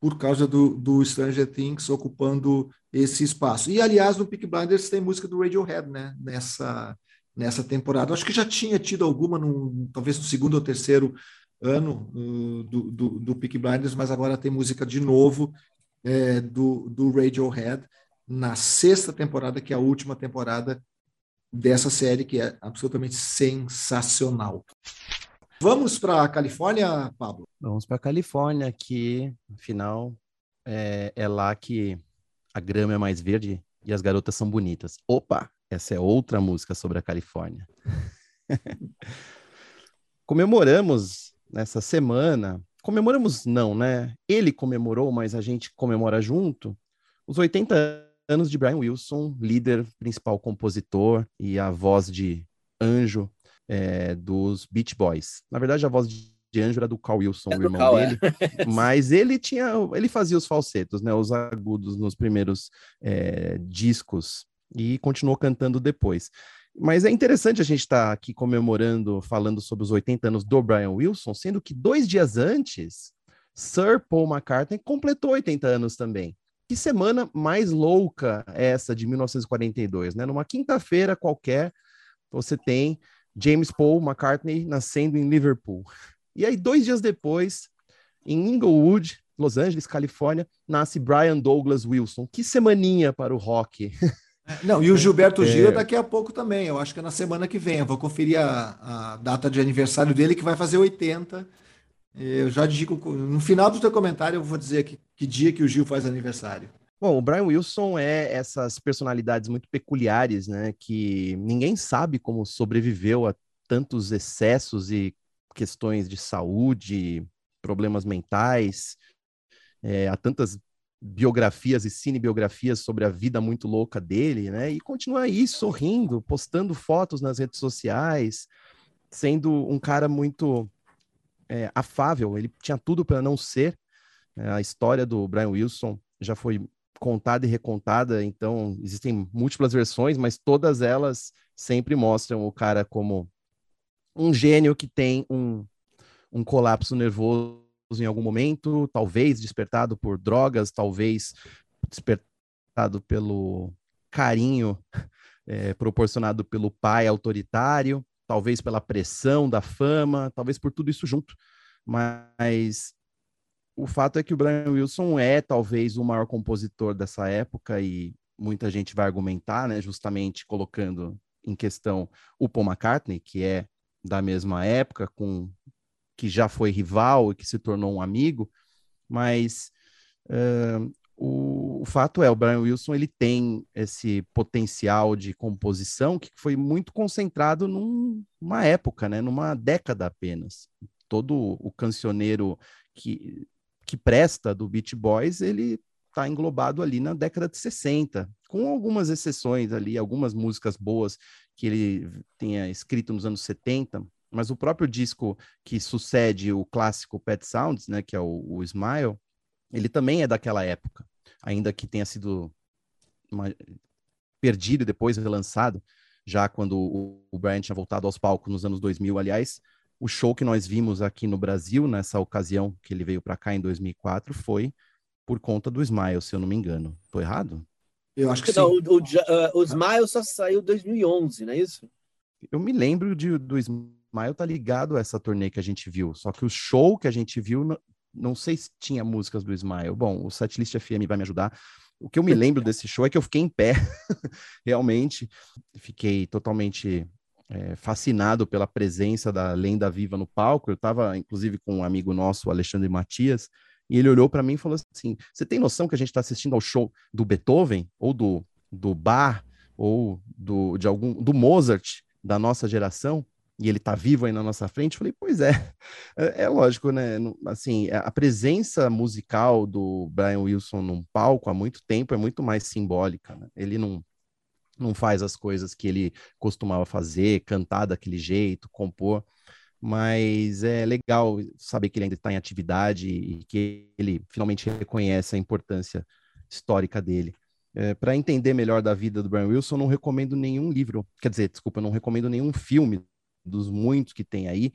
por causa do, do Stranger Things ocupando esse espaço. E, aliás, no Peak Blinders tem música do Radiohead, né? Nessa, nessa temporada. Acho que já tinha tido alguma, num, talvez no segundo ou terceiro ano uh, do, do, do Peak Blinders, mas agora tem música de novo é, do, do Radiohead na sexta temporada, que é a última temporada dessa série, que é absolutamente sensacional. Vamos para a Califórnia, Pablo? Vamos para Califórnia, que, afinal, é, é lá que a grama é mais verde e as garotas são bonitas. Opa, essa é outra música sobre a Califórnia. Comemoramos nessa semana, comemoramos não, né? Ele comemorou, mas a gente comemora junto, os 80 anos de Brian Wilson, líder, principal compositor e a voz de anjo é, dos Beach Boys. Na verdade, a voz de de anjo era do Carl Wilson, É o do irmão Carl, é. dele, mas ele tinha, ele fazia os falsetos, né, os agudos nos primeiros é, discos e continuou cantando depois. Mas é interessante a gente estar aqui comemorando, falando sobre os 80 anos do Brian Wilson, sendo que dois dias antes, Sir Paul McCartney completou 80 anos também. Que semana mais louca é essa de 1942, né? Numa quinta-feira qualquer, você tem James Paul McCartney nascendo em Liverpool. E aí, dois dias depois, em Inglewood, Los Angeles, Califórnia, nasce Brian Douglas Wilson. Que semaninha para o rock. Não, e o Gilberto É. Gira daqui a pouco também. Eu acho que é na semana que vem. Eu vou conferir a, a data de aniversário dele, que vai fazer 80. Eu já digo, no final do teu comentário, eu vou dizer que, que dia que o Gil faz aniversário. Bom, o Brian Wilson é essas personalidades muito peculiares, né? Que ninguém sabe como sobreviveu a tantos excessos e questões de saúde, problemas mentais, é, a tantas biografias e cinebiografias sobre a vida muito louca dele, né? E continua aí sorrindo, postando fotos nas redes sociais, sendo um cara muito é, afável. Ele tinha tudo para não ser. É, a história do Brian Wilson já foi contada e recontada, então existem múltiplas versões, mas todas elas sempre mostram o cara como um gênio que tem um, um colapso nervoso em algum momento, talvez despertado por drogas, talvez despertado pelo carinho é, proporcionado pelo pai autoritário, talvez pela pressão da fama, talvez por tudo isso junto. Mas o fato é que o Brian Wilson é talvez o maior compositor dessa época e muita gente vai argumentar, né, justamente colocando em questão o Paul McCartney, que é da mesma época, com que já foi rival e que se tornou um amigo, mas uh, o, o, fato é, o Brian Wilson ele tem esse potencial de composição que foi muito concentrado num, numa época, né, numa década apenas. Todo o cancioneiro que, que presta do Beach Boys, ele está englobado ali na década de 60, com algumas exceções ali, algumas músicas boas que ele tenha escrito nos anos 70, mas o próprio disco que sucede o clássico Pet Sounds, né, que é o, o Smile, ele também é daquela época, ainda que tenha sido uma... perdido e depois relançado, já quando o, o Brian tinha voltado aos palcos nos anos 2000, aliás, o show que nós vimos aqui no Brasil, nessa ocasião que ele veio para cá em 2004, foi por conta do Smile, se eu não me engano. Tô errado? Eu acho que Não, sim. o, o, uh, o Smile só saiu em 2011, não é isso? Eu me lembro de, do Smile tá ligado a essa turnê que a gente viu, só que o show que a gente viu, não, não sei se tinha músicas do Smile. Bom, o Setlist FM vai me ajudar. O que eu me lembro desse show é que eu fiquei em pé, realmente. Fiquei totalmente é, fascinado pela presença da lenda viva no palco. Eu estava, inclusive, com um amigo nosso, o Alexandre Matias, e ele olhou para mim e falou assim: Você tem noção que a gente está assistindo ao show do Beethoven, ou do, do Bach, ou do, de algum, do Mozart da nossa geração? E ele está vivo aí na nossa frente? Eu falei, pois é. é, é lógico, né? Assim, a presença musical do Brian Wilson num palco há muito tempo é muito mais simbólica. Né? Ele não, não faz as coisas que ele costumava fazer, cantar daquele jeito, compor, mas é legal saber que ele ainda está em atividade e que ele finalmente reconhece a importância histórica dele. É, Para entender melhor da vida do Brian Wilson, não recomendo nenhum livro, quer dizer, desculpa, não recomendo nenhum filme dos muitos que tem aí.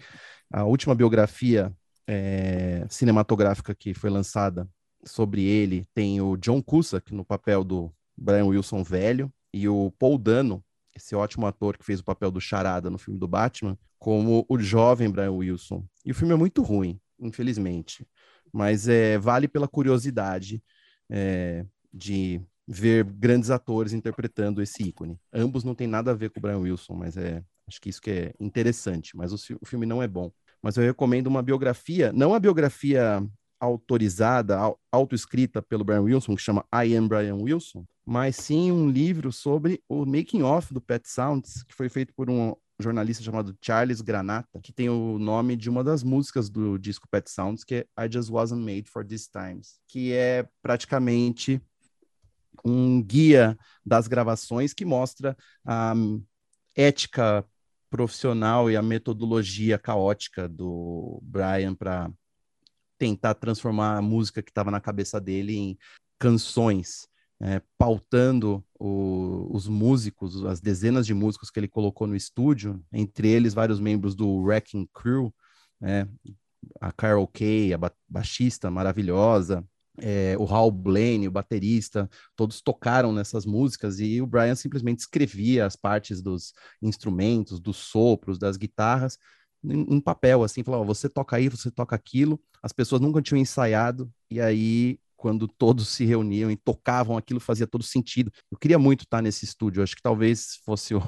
A última biografia é, cinematográfica que foi lançada sobre ele tem o John Cusack no papel do Brian Wilson velho, e o Paul Dano, esse ótimo ator que fez o papel do Charada no filme do Batman, como o jovem Brian Wilson. E o filme é muito ruim, infelizmente, mas é, vale pela curiosidade é, de ver grandes atores interpretando esse ícone. Ambos não têm nada a ver com o Brian Wilson, mas é acho que isso que é interessante. Mas o, o filme não é bom. Mas eu recomendo uma biografia, não a biografia autorizada, autoescrita pelo Brian Wilson, que chama I Am Brian Wilson, mas sim um livro sobre o making of do Pet Sounds, que foi feito por um jornalista chamado Charles Granata, que tem o nome de uma das músicas do disco Pet Sounds, que é I Just Wasn't Made for These Times, que é praticamente um guia das gravações que mostra a ética profissional e a metodologia caótica do Brian para tentar transformar a música que estava na cabeça dele em canções, é, pautando o, os músicos, as dezenas de músicos que ele colocou no estúdio, entre eles vários membros do Wrecking Crew, né, a Carol Kay, a ba baixista maravilhosa, é, o Hal Blaine, o baterista, todos tocaram nessas músicas e o Brian simplesmente escrevia as partes dos instrumentos, dos sopros, das guitarras em, papel, assim, falava, você toca aí, você toca aquilo, as pessoas nunca tinham ensaiado e aí quando todos se reuniam e tocavam aquilo fazia todo sentido. Eu queria muito estar nesse estúdio, acho que talvez fosse o,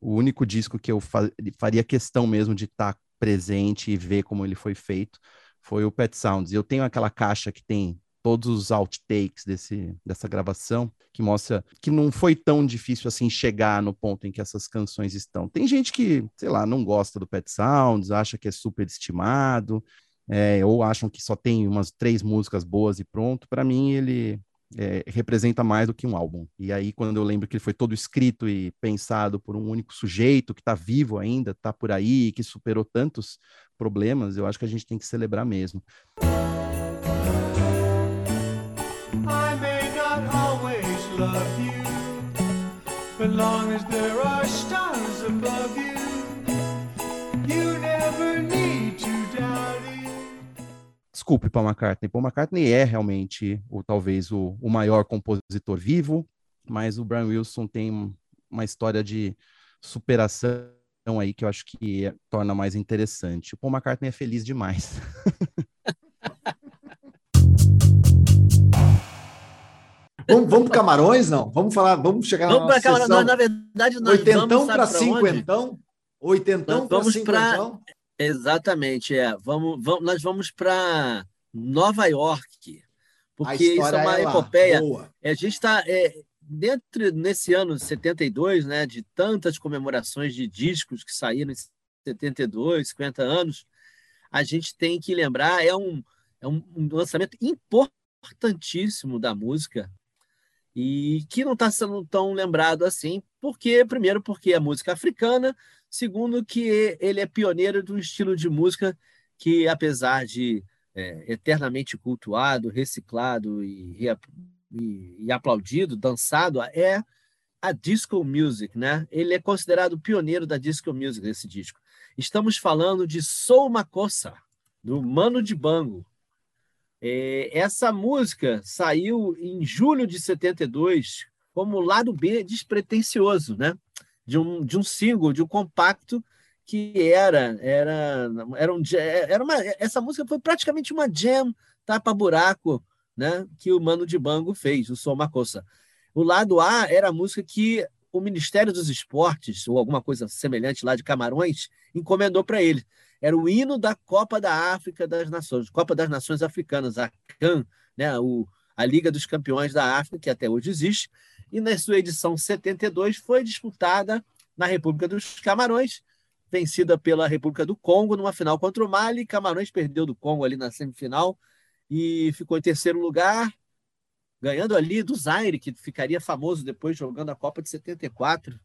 o único disco que eu fa faria questão mesmo de estar presente e ver como ele foi feito, foi o Pet Sounds. Eu tenho aquela caixa que tem todos os outtakes desse, dessa gravação, que mostra que não foi tão difícil assim chegar no ponto em que essas canções estão. Tem gente que, sei lá, não gosta do Pet Sounds, acha que é super estimado, é, ou acham que só tem umas três músicas boas e pronto. Para mim, ele é, representa mais do que um álbum. E aí, quando eu lembro que ele foi todo escrito e pensado por um único sujeito que está vivo ainda, está por aí, que superou tantos problemas, eu acho que a gente tem que celebrar mesmo. I Desculpe, Paul McCartney. Paul McCartney é realmente, o, talvez, o, o maior compositor vivo, mas o Brian Wilson tem uma história de superação aí que eu acho que é, torna mais interessante. O Paul McCartney é feliz demais. Vamos, vamos para Camarões, não? Vamos falar, vamos chegar vamos na nossa Camarões. na verdade, nós Oitentão vamos para cinquentão? Oitentão para cinquentão? Exatamente, é. Vamos, vamos, nós vamos para Nova York, porque isso é uma é epopeia. boa. É, A gente está é, dentro nesse ano 72, né, de tantas comemorações de discos que saíram em 72, 50 anos, a gente tem que lembrar é um é um lançamento importantíssimo da música e que não está sendo tão lembrado assim, porque primeiro porque é música africana, segundo que ele é pioneiro de um estilo de música que apesar de é, eternamente cultuado, reciclado e, e, e, aplaudido, dançado, é a disco music, né? Ele é considerado pioneiro da disco music nesse disco. Estamos falando de Sou Makossa, do Mano de Bango. É, essa música saiu em julho de 72 como lado B despretensioso, né? De um, de um single, de um compacto que era era era, um, era uma essa música foi praticamente uma jam tapa buraco né que o Mano de Bango fez o Som Macossa o lado A era a música que o Ministério dos Esportes ou alguma coisa semelhante lá de Camarões encomendou para ele era o hino da Copa da África das Nações Copa das Nações Africanas a CAN né o a Liga dos Campeões da África que até hoje existe e na sua edição 72 foi disputada na República dos Camarões vencida pela República do Congo numa final contra o Mali. Camarões perdeu do Congo ali na semifinal e ficou em terceiro lugar, ganhando ali do Zaire, que ficaria famoso depois jogando a Copa de 74.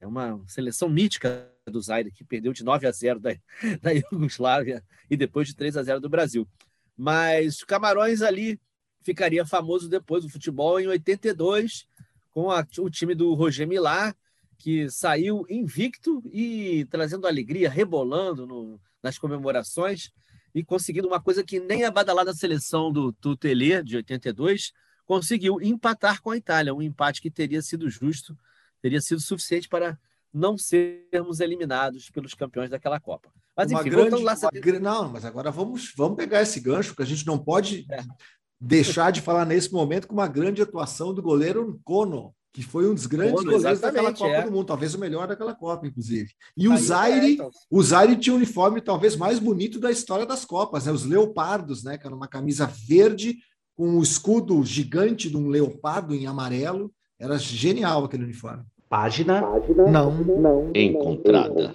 É uma seleção mítica do Zaire, que perdeu de 9 a 0 da, da Iugoslávia e depois de 3 a 0 do Brasil. Mas Camarões ali ficaria famoso depois do futebol em 82, com a, o time do Roger Millar, que saiu invicto e trazendo alegria, rebolando no, nas comemorações e conseguindo uma coisa que nem a badalada seleção do Tutelê, de 82, conseguiu empatar com a Itália, um empate que teria sido justo, teria sido suficiente para não sermos eliminados pelos campeões daquela Copa. Mas uma enfim, grande, lá... Uma, não, mas agora vamos, vamos pegar esse gancho, que a gente não pode é. deixar de falar nesse momento com uma grande atuação do goleiro Kono, que foi um dos grandes Pô, goleiros daquela Copa é. do Mundo, talvez o melhor daquela Copa, inclusive. E o Aí, Zaire, é, então. o Zaire tinha o uniforme talvez mais bonito da história das Copas, né? Os leopardos, né? Que era uma camisa verde com um escudo gigante de um leopardo em amarelo. Era genial aquele uniforme. Página, Página não, não encontrada.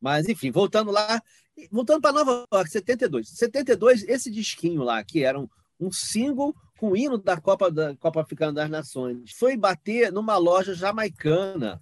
Mas enfim, voltando lá, voltando para Nova York, 72. 72, esse disquinho lá, que era um, um single com o hino da Copa, da Copa Africana das Nações. Foi bater numa loja jamaicana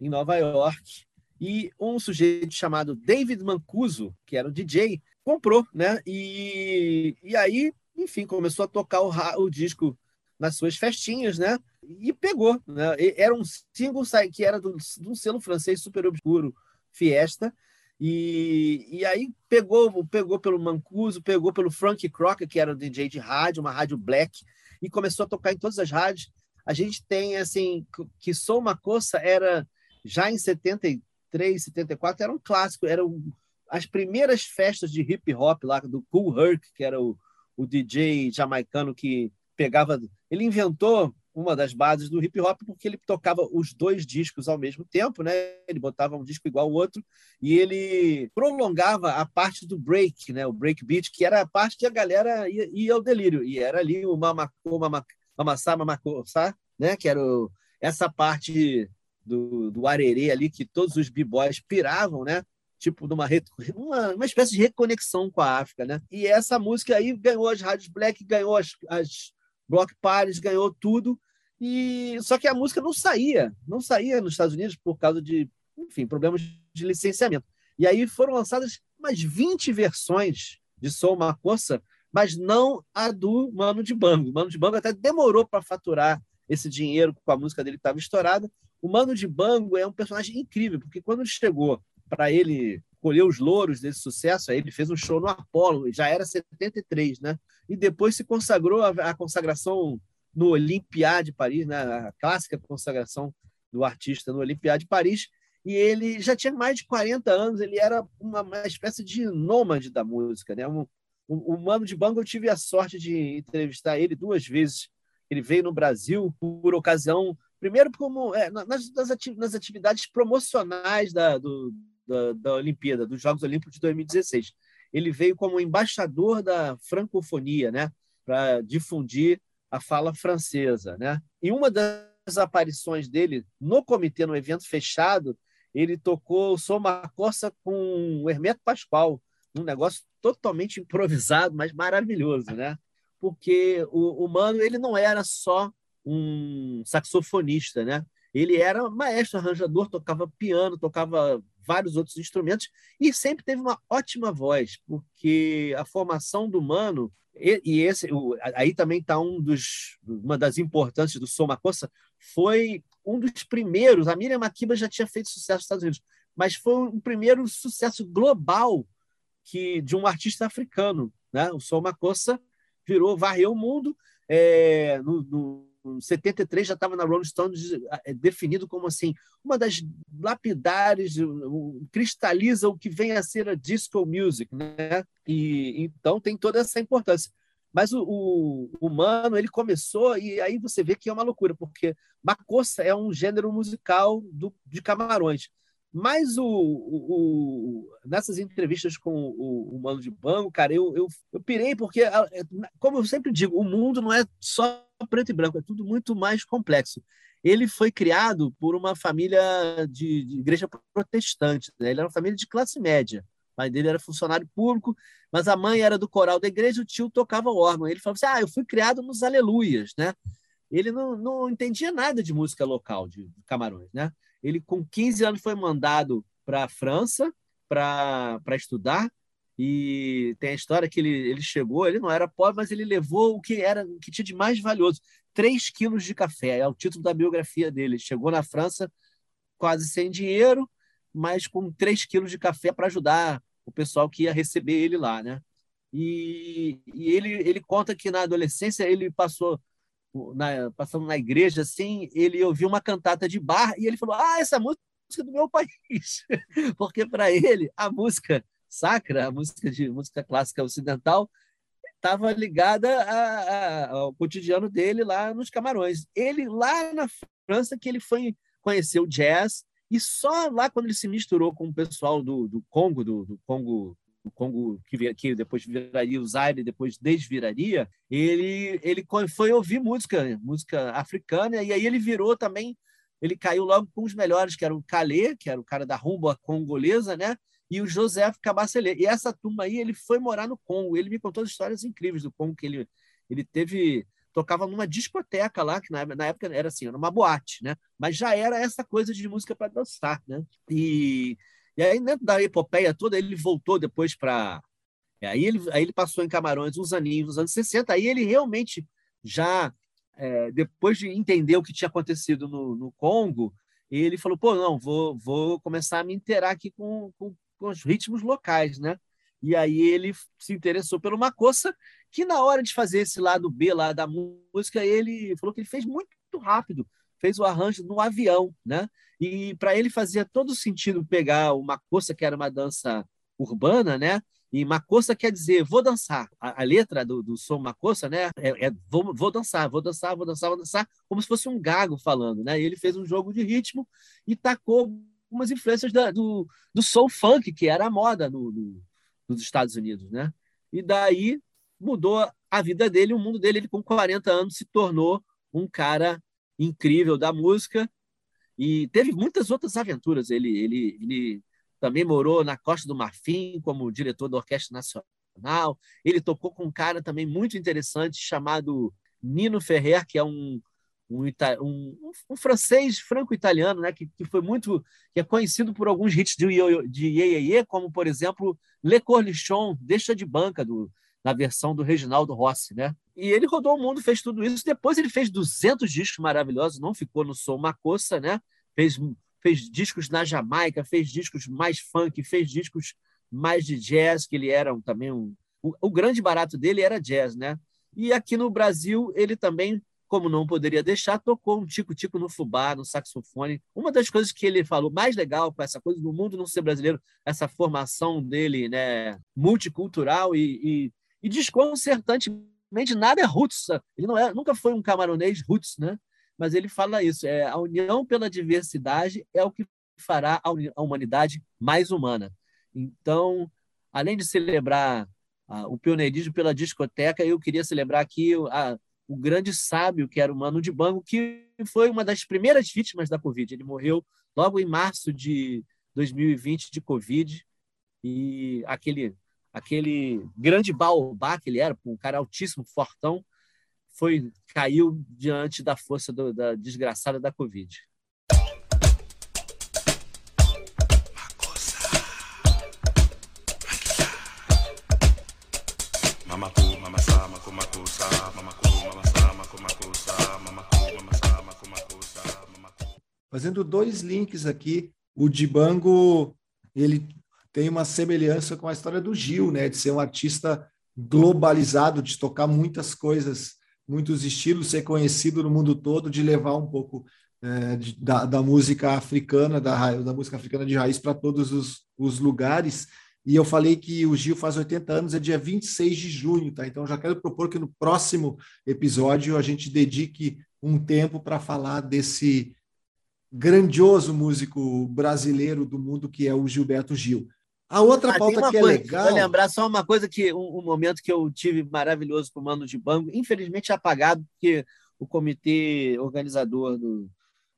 em Nova York e um sujeito chamado David Mancuso, que era o DJ, comprou, né? E, e aí, enfim, começou a tocar o, o disco nas suas festinhas, né? E pegou, né? Era um single que era de um selo francês super obscuro, Fiesta, e, e aí pegou, pegou pelo Mancuso, pegou pelo Frank Crocker, que era o DJ de rádio, uma rádio black, e começou a tocar em todas as rádios. A gente tem, assim, que Sou Uma Coça era, já em 73, 74, era um clássico, eram as primeiras festas de hip hop lá do Cool Herc, que era o, o DJ jamaicano que pegava... Ele inventou uma das bases do hip hop, porque ele tocava os dois discos ao mesmo tempo, né? Ele botava um disco igual ao outro e ele prolongava a parte do break, né? O break beat, que era a parte que a galera ia, ia ao delírio. E era ali o mamacô, mamassá, mamacossá, né? Que era o, essa parte do, do arerê ali que todos os b-boys piravam, né? Tipo, numa uma, uma espécie de reconexão com a África, né? E essa música aí ganhou as rádios black, ganhou as, as block parties, ganhou tudo e só que a música não saía, não saía nos Estados Unidos por causa de, enfim, problemas de licenciamento. E aí foram lançadas umas 20 versões de Sou uma Coça, mas não a do Mano de Bango. O Mano de Bango até demorou para faturar esse dinheiro com a música dele que estava estourada. O Mano de Bango é um personagem incrível, porque quando chegou para ele colher os louros desse sucesso, aí ele fez um show no Apollo, já era 73, né? E depois se consagrou a, a consagração no Olympiade de Paris, né, a clássica consagração do artista no Olympiade de Paris, e ele já tinha mais de 40 anos, ele era uma, uma espécie de nômade da música. Né? Um, um, um Mano de Bango, eu tive a sorte de entrevistar ele duas vezes. Ele veio no Brasil por ocasião, primeiro como é, nas, nas, atividades promocionais da, do, da, da Olimpíada, dos Jogos Olímpicos de 2016. Ele veio como embaixador da francofonia, né? para difundir a fala francesa. Né? E uma das aparições dele no comitê, no evento fechado, ele tocou Sou Corsa com o Hermeto Pascoal, um negócio totalmente improvisado, mas maravilhoso. Né? porque o, o Mano ele não era só um saxofonista, né? Ele era maestro, arranjador, tocava piano, tocava vários outros instrumentos e sempre teve uma ótima voz, porque a formação do Mano e, e esse o, aí também está um dos uma das importâncias do Som Makossa foi um dos primeiros. A Miriam Makeba já tinha feito sucesso nos Estados Unidos, mas foi o primeiro sucesso global que de um artista africano, né? O Som Makossa virou varreu o mundo é, no, no 73 já estava na Rolling Stones é, definido como assim uma das lapidares, cristaliza o que vem a ser a disco music, né? E então tem toda essa importância. Mas o, o, ele começou, e aí você vê que é uma loucura, porque Macossa é um gênero musical do, de Camarões. Mas o, o, nessas entrevistas com o, o Mano de Banco, cara, eu, eu, eu pirei, porque, é, como eu sempre digo, o mundo não é só preto e branco, é tudo muito mais complexo. Ele foi criado por uma família de, de igreja protestante, né? ele era uma família de classe média. O pai dele era funcionário público, mas a mãe era do coral da igreja, o tio tocava órgão. Ele falou assim: Ah, eu fui criado nos Aleluias, né? Ele não, não entendia nada de música local de Camarões, né? Ele, com 15 anos, foi mandado para a França para estudar. E tem a história que ele, ele chegou, ele não era pobre, mas ele levou o que era o que tinha de mais valioso: 3 quilos de café. É o título da biografia dele. Ele chegou na França quase sem dinheiro, mas com 3 quilos de café para ajudar o pessoal que ia receber ele lá, né? E, e ele, ele conta que na adolescência ele passou na, passando na igreja, assim, ele ouviu uma cantata de bar e ele falou: Ah, essa música é do meu país. Porque para ele, a música sacra, a música de música clássica ocidental, estava ligada a, a, ao cotidiano dele lá nos Camarões. Ele, lá na França, que ele foi conhecer o jazz, e só lá quando ele se misturou com o pessoal do, do Congo, do, do Congo o Congo que, que depois viraria o Zaire, depois desviraria, ele, ele foi ouvir música, música africana, e aí ele virou também, ele caiu logo com os melhores, que era o Calê, que era o cara da rumba congolesa, né? E o Joseph Cabacelê. E essa turma aí, ele foi morar no Congo. Ele me contou histórias incríveis do Congo, que ele, ele teve tocava numa discoteca lá, que na, na, época era assim, era uma boate, né? Mas já era essa coisa de música para dançar, né? E e aí, dentro da epopeia toda, ele voltou depois para. Aí ele, aí ele passou em Camarões uns aninhos, nos anos 60. Aí ele realmente já, é, depois de entender o que tinha acontecido no, no Congo, ele falou: pô, não, vou, vou começar a me inteirar aqui com, com, com os ritmos locais, né? E aí ele se interessou pelo Macossa, que na hora de fazer esse lado B lá da música, ele falou que ele fez muito rápido, fez o arranjo no avião, né? E para ele fazia todo sentido pegar uma coça que era uma dança urbana, né? E macossa quer dizer vou dançar. A, a letra do, do som macossa, né? É, é, vou, vou dançar, vou dançar, vou dançar, vou dançar, como se fosse um gago falando, né? E ele fez um jogo de ritmo e tacou algumas influências da, do, do soul funk, que era a moda no, no, nos Estados Unidos, né? E daí mudou a vida dele, o mundo dele. Ele, com 40 anos, se tornou um cara incrível da música e teve muitas outras aventuras. Ele, ele, ele também morou na Costa do Marfim como diretor da Orquestra Nacional. Ele tocou com um cara também muito interessante chamado Nino Ferrer, que é um, um, um, um francês franco-italiano, né, que, que foi muito que é conhecido por alguns hits de, de Ye, Ye, Ye como por exemplo Le Cornichon, Deixa de Banca do na versão do Reginaldo Rossi, né? E ele rodou o mundo, fez tudo isso. Depois ele fez 200 discos maravilhosos, não ficou no som Macossa, né? Fez, fez discos na Jamaica, fez discos mais funk, fez discos mais de jazz, que ele era um, também um. O, o grande barato dele era jazz, né? E aqui no Brasil, ele também como não poderia deixar, tocou um tico-tico no fubá, no saxofone. Uma das coisas que ele falou mais legal com essa coisa do mundo não ser brasileiro, essa formação dele, né, multicultural e, e e desconcertantemente nada é roots. Ele não é, nunca foi um camaronês roots, né? Mas ele fala isso: é a união pela diversidade é o que fará a humanidade mais humana. Então, além de celebrar ah, o pioneirismo pela discoteca, eu queria celebrar aqui a, o grande sábio que era o Mano de Bango, que foi uma das primeiras vítimas da Covid. Ele morreu logo em março de 2020 de Covid e aquele aquele grande baobá que ele era, um cara altíssimo, fortão, foi caiu diante da força do, da desgraçada da Covid. Fazendo dois links aqui, o Dibango ele tem uma semelhança com a história do Gil, né? De ser um artista globalizado, de tocar muitas coisas, muitos estilos, ser conhecido no mundo todo, de levar um pouco é, de, da, da, música africana, da, da música africana de raiz para todos os, os lugares. E eu falei que o Gil faz 80 anos, é dia 26 de junho, tá? Então já quero propor que no próximo episódio a gente dedique um tempo para falar desse grandioso músico brasileiro do mundo que é o Gilberto Gil. A outra ah, pauta que é coisa, legal. Vou lembrar só uma coisa que um, um, momento que eu tive maravilhoso com o Mano de Banco, infelizmente apagado, porque o comitê organizador do,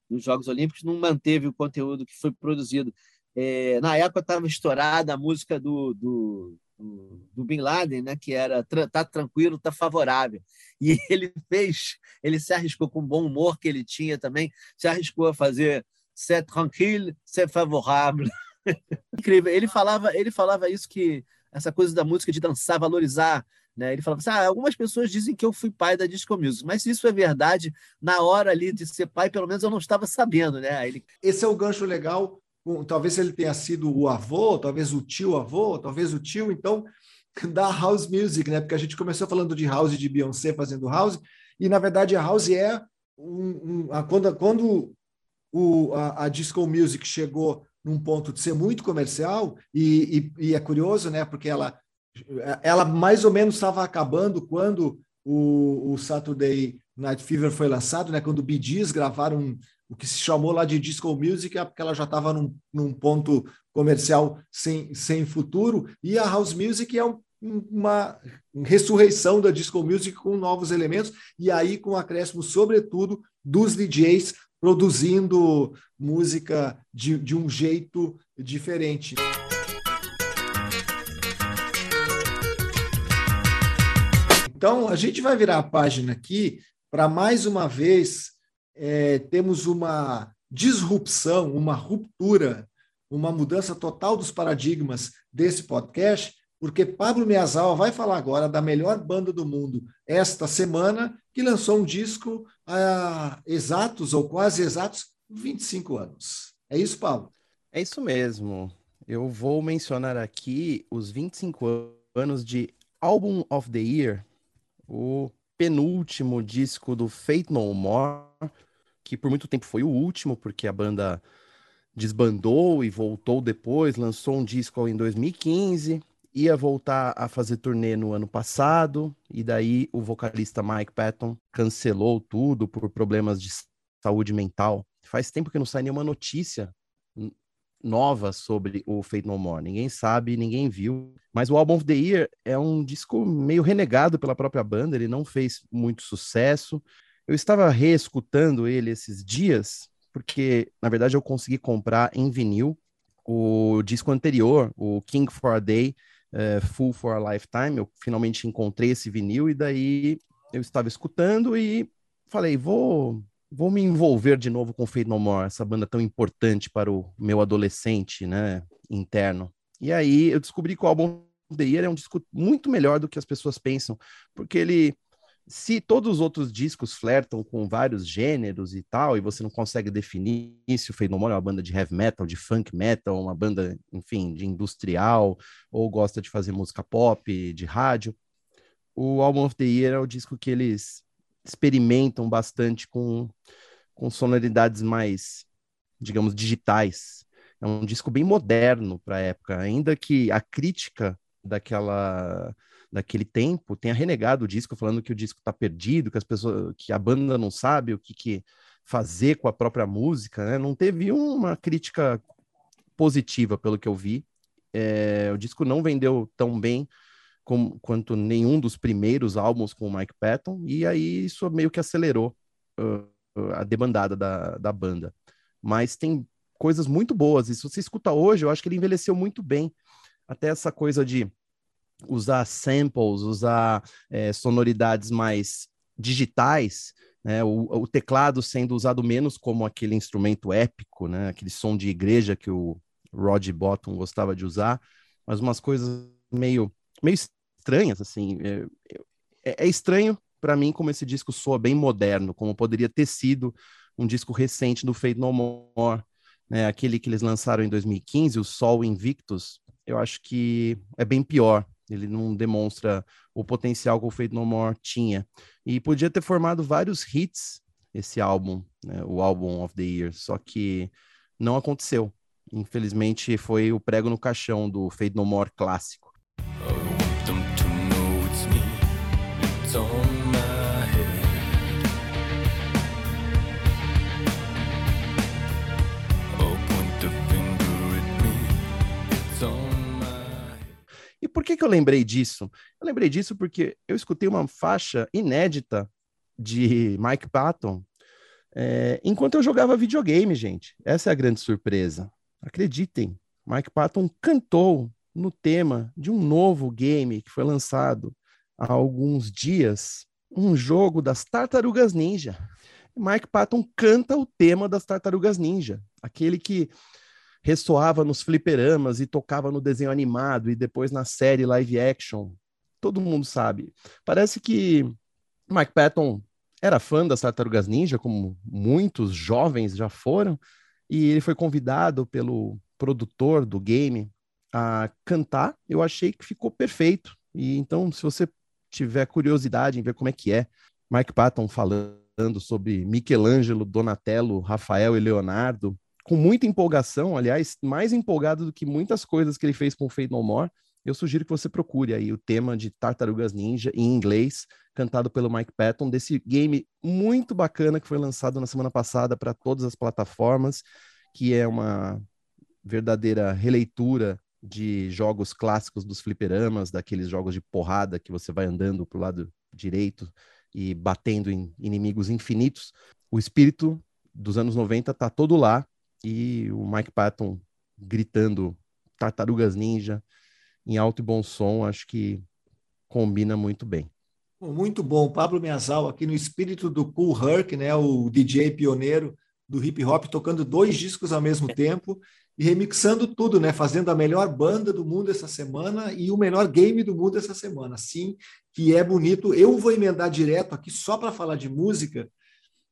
dos Jogos Olímpicos não manteve o conteúdo que foi produzido. É, na época estava estourada a música do, do, do, do, Bin Laden, né, que era Tá tranquilo, tá favorável. E ele fez, ele se arriscou com o bom humor que ele tinha também, se arriscou a fazer C'est tranquille, c'est favorable. Incrível. Ele falava, ele falava isso que essa coisa da música de dançar, valorizar né? Ele falava assim: ah, algumas pessoas dizem que eu fui pai da disco music, mas se isso é verdade, na hora ali de ser pai, pelo menos eu não estava sabendo, né? Ele... Esse é o gancho legal talvez ele tenha sido o avô, talvez o tio avô, talvez o tio, então, da house music, né? Porque a gente começou falando de house de Beyoncé fazendo house, e na verdade a house é um, um a, quando, quando o, a, a, disco music chegou num ponto de ser muito comercial, e, e, e é curioso, né? Porque ela, ela mais ou menos estava acabando quando o, o Saturday Night Fever foi lançado, né? Quando o Bee gravaram o que se chamou lá de disco music, é porque ela já estava num, num, ponto comercial sem, sem futuro, e a house music é um, uma ressurreição da disco music com novos elementos, e aí com acréscimo, sobretudo, dos DJs produzindo música de, de um jeito diferente. Então, a gente vai virar a página aqui para mais uma vez é, temos uma disrupção, uma ruptura, uma mudança total dos paradigmas desse podcast, porque Pablo Miazal vai falar agora da melhor banda do mundo esta semana, que lançou um disco há exatos ou quase exatos 25 anos. É isso, Pablo? É isso mesmo. Eu vou mencionar aqui os 25 anos de Album of the Year, o penúltimo disco do Fate No More, que por muito tempo foi o último, porque a banda desbandou e voltou depois, lançou um disco em 2015, ia voltar a fazer turnê no ano passado, e daí o vocalista Mike Patton cancelou tudo por problemas de saúde mental. Faz tempo que não sai nenhuma notícia nova sobre o Fate No More. Ninguém sabe, ninguém viu. Mas o Album of the Year é um disco meio renegado pela própria banda, ele não fez muito sucesso. Eu estava reescutando ele esses dias, porque, na verdade, eu consegui comprar em vinil o disco anterior, o King for a Day, uh, Full for a Lifetime. Eu finalmente encontrei esse vinil e daí eu estava escutando e falei, vou, vou me envolver de novo com Fate No More, essa banda tão importante para o meu adolescente, né, interno. E aí eu descobri que o álbum The Year é um disco muito melhor do que as pessoas pensam, porque ele se todos os outros discos flertam com vários gêneros e tal, e você não consegue definir se o Fenômeno é uma banda de heavy metal, de funk metal, uma banda, enfim, de industrial, ou gosta de fazer música pop, de rádio, o Album of the Year é o disco que eles experimentam bastante com, com sonoridades mais, digamos, digitais. É um disco bem moderno para a época, ainda que a crítica daquela daquele tempo tenha renegado o disco, falando que o disco está perdido, que as pessoas, que a banda não sabe o que, que fazer com a própria música, né? Não teve uma crítica positiva, pelo que eu vi. É, o disco não vendeu tão bem como, quanto nenhum dos primeiros álbuns com o Mike Patton, e aí isso meio que acelerou uh, a demandada da, da banda. Mas tem coisas muito boas, e se você escuta hoje, eu acho que ele envelheceu muito bem. Até essa coisa de usar samples, usar é, sonoridades mais digitais, né? O, o, teclado sendo usado menos como aquele instrumento épico, né? Aquele som de igreja que o Rod Bottom gostava de usar, mas umas coisas meio, meio estranhas, assim. É, é, estranho para mim como esse disco soa bem moderno, como poderia ter sido um disco recente do Fate No More, né? Aquele que eles lançaram em 2015, o Sol Invictus, eu acho que é bem pior. Ele não demonstra o potencial que o Fate No More tinha. E podia ter formado vários hits esse álbum, né, o álbum of the year, só que não aconteceu. Infelizmente foi o prego no caixão do Fade No More clássico. E por que, que eu lembrei disso? Eu lembrei disso porque eu escutei uma faixa inédita de Mike Patton é, enquanto eu jogava videogame, gente. Essa é a grande surpresa. Acreditem, Mike Patton cantou no tema de um novo game que foi lançado há alguns dias, um jogo das Tartarugas Ninja. Mike Patton canta o tema das Tartarugas Ninja, aquele que ressoava nos fliperamas e tocava no desenho animado e depois na série live action. Todo mundo sabe. Parece que Mike Patton era fã das Tartarugas Ninja, como muitos jovens já foram, e ele foi convidado pelo produtor do game a cantar. Eu achei que ficou perfeito. E então, se você tiver curiosidade em ver como é que é Mike Patton falando sobre Michelangelo, Donatello, Rafael e Leonardo, com muita empolgação, aliás, mais empolgado do que muitas coisas que ele fez com o Fade No More, eu sugiro que você procure aí o tema de Tartarugas Ninja em inglês, cantado pelo Mike Patton, desse game muito bacana que foi lançado na semana passada para todas as plataformas, que é uma verdadeira releitura de jogos clássicos dos fliperamas, daqueles jogos de porrada que você vai andando para o lado direito e batendo em inimigos infinitos. O espírito dos anos 90 tá todo lá e o Mike Patton gritando Tartarugas Ninja em alto e bom som, acho que combina muito bem. Muito bom, Pablo Miazal aqui no espírito do Cool Herc, né, o DJ pioneiro do hip hop, tocando dois discos ao mesmo tempo e remixando tudo, né, fazendo a melhor banda do mundo essa semana e o melhor game do mundo essa semana. Sim, que é bonito. Eu vou emendar direto aqui só para falar de música,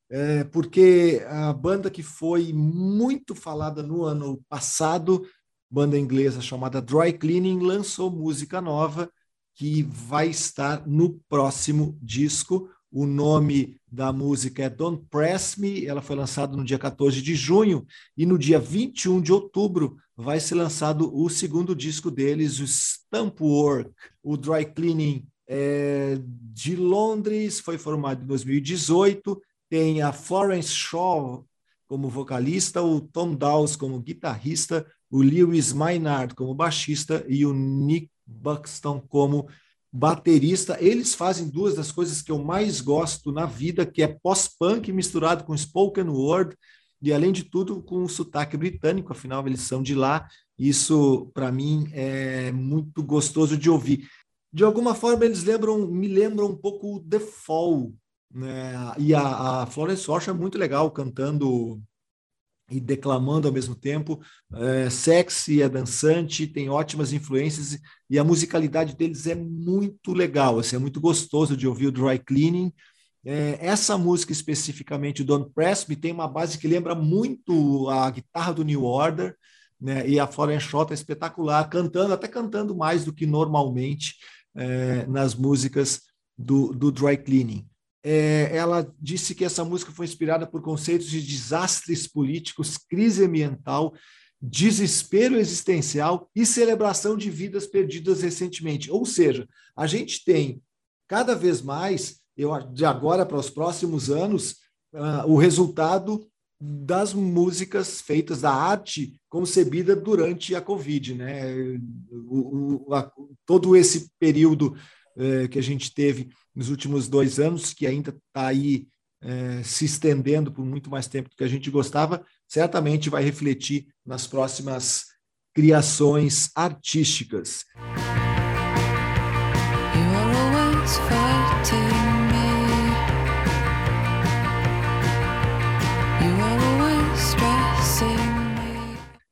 é, porque a banda que foi muito falada no ano passado, banda inglesa chamada Dry Cleaning, lançou música nova que vai estar no próximo disco. O nome da música é Don't Press Me, ela foi lançada no dia 14 de junho, e no dia 21 de outubro vai ser lançado o segundo disco deles, o Stamp Work. O Dry Cleaning é de Londres, foi formado em 2018, tem a Florence Shaw como vocalista, o Tom Dawes como guitarrista, o Lewis Maynard como baixista e o Nick Buxton como baterista. Eles fazem duas das coisas que eu mais gosto na vida, que é pós-punk misturado com spoken word e além de tudo com um sotaque britânico, afinal eles são de lá. Isso para mim é muito gostoso de ouvir. De alguma forma eles lembram, me lembram um pouco The Fall, né? E a, a Florence Rocha é muito legal cantando e declamando ao mesmo tempo. É sexy, é dançante, tem ótimas influências e a musicalidade deles é muito legal, assim, é muito gostoso de ouvir o Dry Cleaning. É, essa música especificamente, Don't Press Me, tem uma base que lembra muito a guitarra do New Order, né? e a Florence Shaw é espetacular, cantando, até cantando mais do que normalmente é, nas músicas do, do Dry Cleaning é, ela disse que essa música foi inspirada por conceitos de desastres políticos, crise ambiental, desespero existencial e celebração de vidas perdidas recentemente. Ou seja, a gente tem cada vez mais, eu, de agora para os próximos anos, uh, o resultado das músicas feitas, da arte concebida durante a Covid. Né? O, o, a, todo esse período uh, que a gente teve nos últimos dois anos, que ainda está aí é, se estendendo por muito mais tempo do que a gente gostava, certamente vai refletir nas próximas criações artísticas.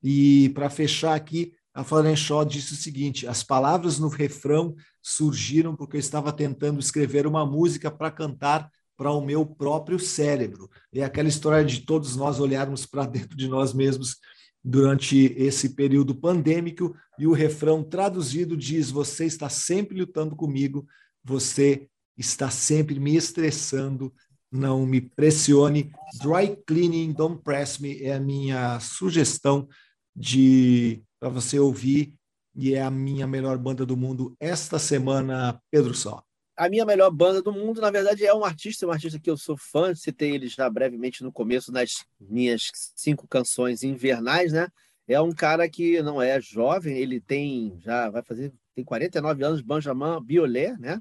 E para fechar aqui, a Florence Shaw disse o seguinte: as palavras no refrão surgiram porque eu estava tentando escrever uma música para cantar para o meu próprio cérebro. É aquela história de todos nós olharmos para dentro de nós mesmos durante esse período pandêmico e o refrão traduzido diz: Você está sempre lutando comigo, você está sempre me estressando, não me pressione. Dry cleaning, don't press me é a minha sugestão de para você ouvir e é a minha melhor banda do mundo esta semana, Pedro Só. A minha melhor banda do mundo, na verdade, é um artista, um artista que eu sou fã, citei ele já brevemente no começo nas minhas cinco canções invernais, né? É um cara que não é jovem, ele tem já vai fazer tem 49 anos, Benjamin Biolay, né?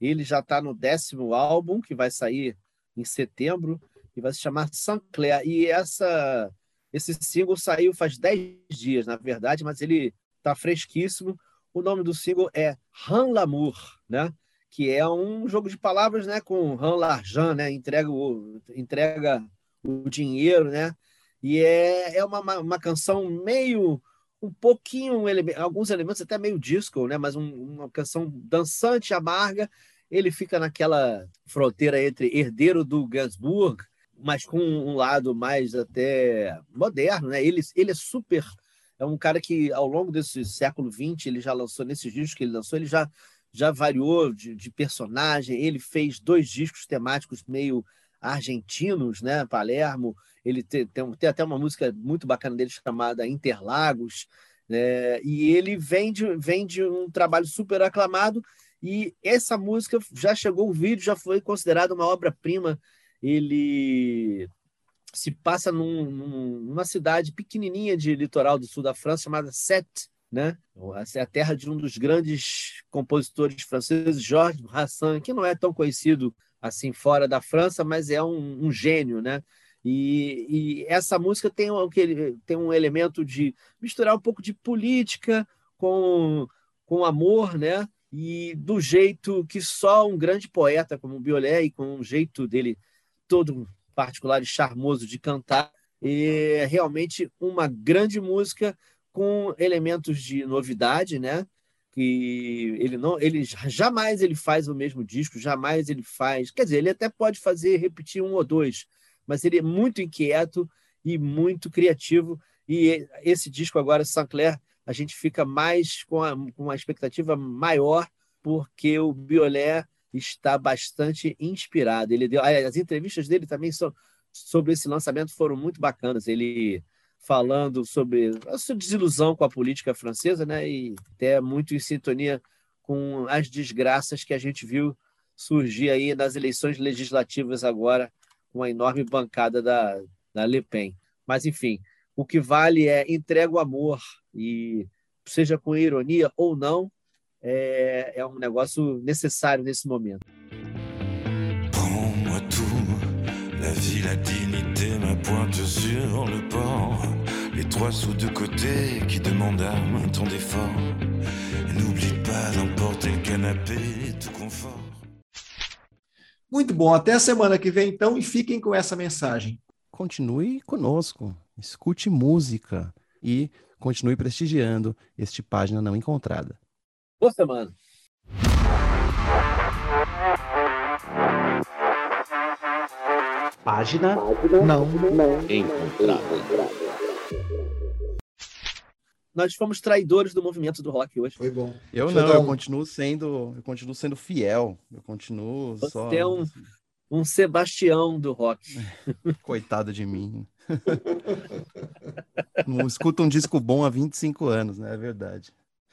Ele já está no décimo álbum que vai sair em setembro e vai se chamar Saint-Clair. E essa esse single saiu faz 10 dias, na verdade, mas ele está fresquíssimo. O nome do single é Ran Lamour, né? Que é um jogo de palavras, né? Com Ran L'argent, né? Entrega o, entrega o dinheiro, né? E é, é uma, uma canção meio um pouquinho, alguns elementos até meio disco, né? Mas um- uma canção dançante, amarga. Ele fica naquela fronteira entre herdeiro do Gainsbourg, mas com um lado mais até moderno, né? Ele, ele é super, é um cara que ao longo desse século XX ele já lançou nesses discos que ele lançou, ele já já variou de, de personagem. Ele fez dois discos temáticos meio argentinos, né? Palermo. Ele tem, tem, tem até uma música muito bacana dele chamada Interlagos. Né? E ele vem de, vem de um trabalho super aclamado. E essa música já chegou o vídeo, já foi considerada uma obra-prima. Ele se passa num- num- numa cidade pequenininha de litoral do sul da França chamada Sète, né? É a terra de um dos grandes compositores franceses, Georges Brassens, que não é tão conhecido assim fora da França, mas é um, um gênio, né? E, e essa música tem um, tem um elemento de misturar um pouco de política com, com amor, né? E do jeito que só um grande poeta como o Biolay, e com um jeito dele todo particular e charmoso de cantar, é realmente uma grande música com elementos de novidade, né? Que ele não, ele jamais ele faz o mesmo disco, jamais ele faz, quer dizer, ele até pode fazer repetir um ou dois, mas ele é muito inquieto e muito criativo. E esse disco agora, Saint-Clair, a gente fica mais com, a, com uma expectativa maior, porque o Biolay está bastante inspirado. Ele deu, as entrevistas dele também são, sobre esse lançamento foram muito bacanas. Ele falando sobre a sua desilusão com a política francesa, né? E até muito em sintonia com as desgraças que a gente viu surgir aí nas eleições legislativas agora, com a enorme bancada da, da Le Pen. Mas, enfim, o que vale é entrega o amor e seja com ironia ou não, é, é um negócio necessário nesse momento. La vie, la dignité, ma pointe sur le port. Les trois sous de côté qui demandent un temps d'effort. N'oublie pas d'emporter le canapé, tout confort. Muito bom, até a semana que vem então e fiquem com essa mensagem. Continue conosco, escute música e continue prestigiando este Página Não Encontrada. Boa semana. Página Não. encontrada. Nós fomos traidores do movimento do rock hoje. Foi bom. Eu eu não, dar eu continuo sendo, eu continuo sendo fiel. Eu continuo Você só é um, um Sebastião do rock. coitado de mim. Não escuto um disco bom há 25 anos, né? É verdade.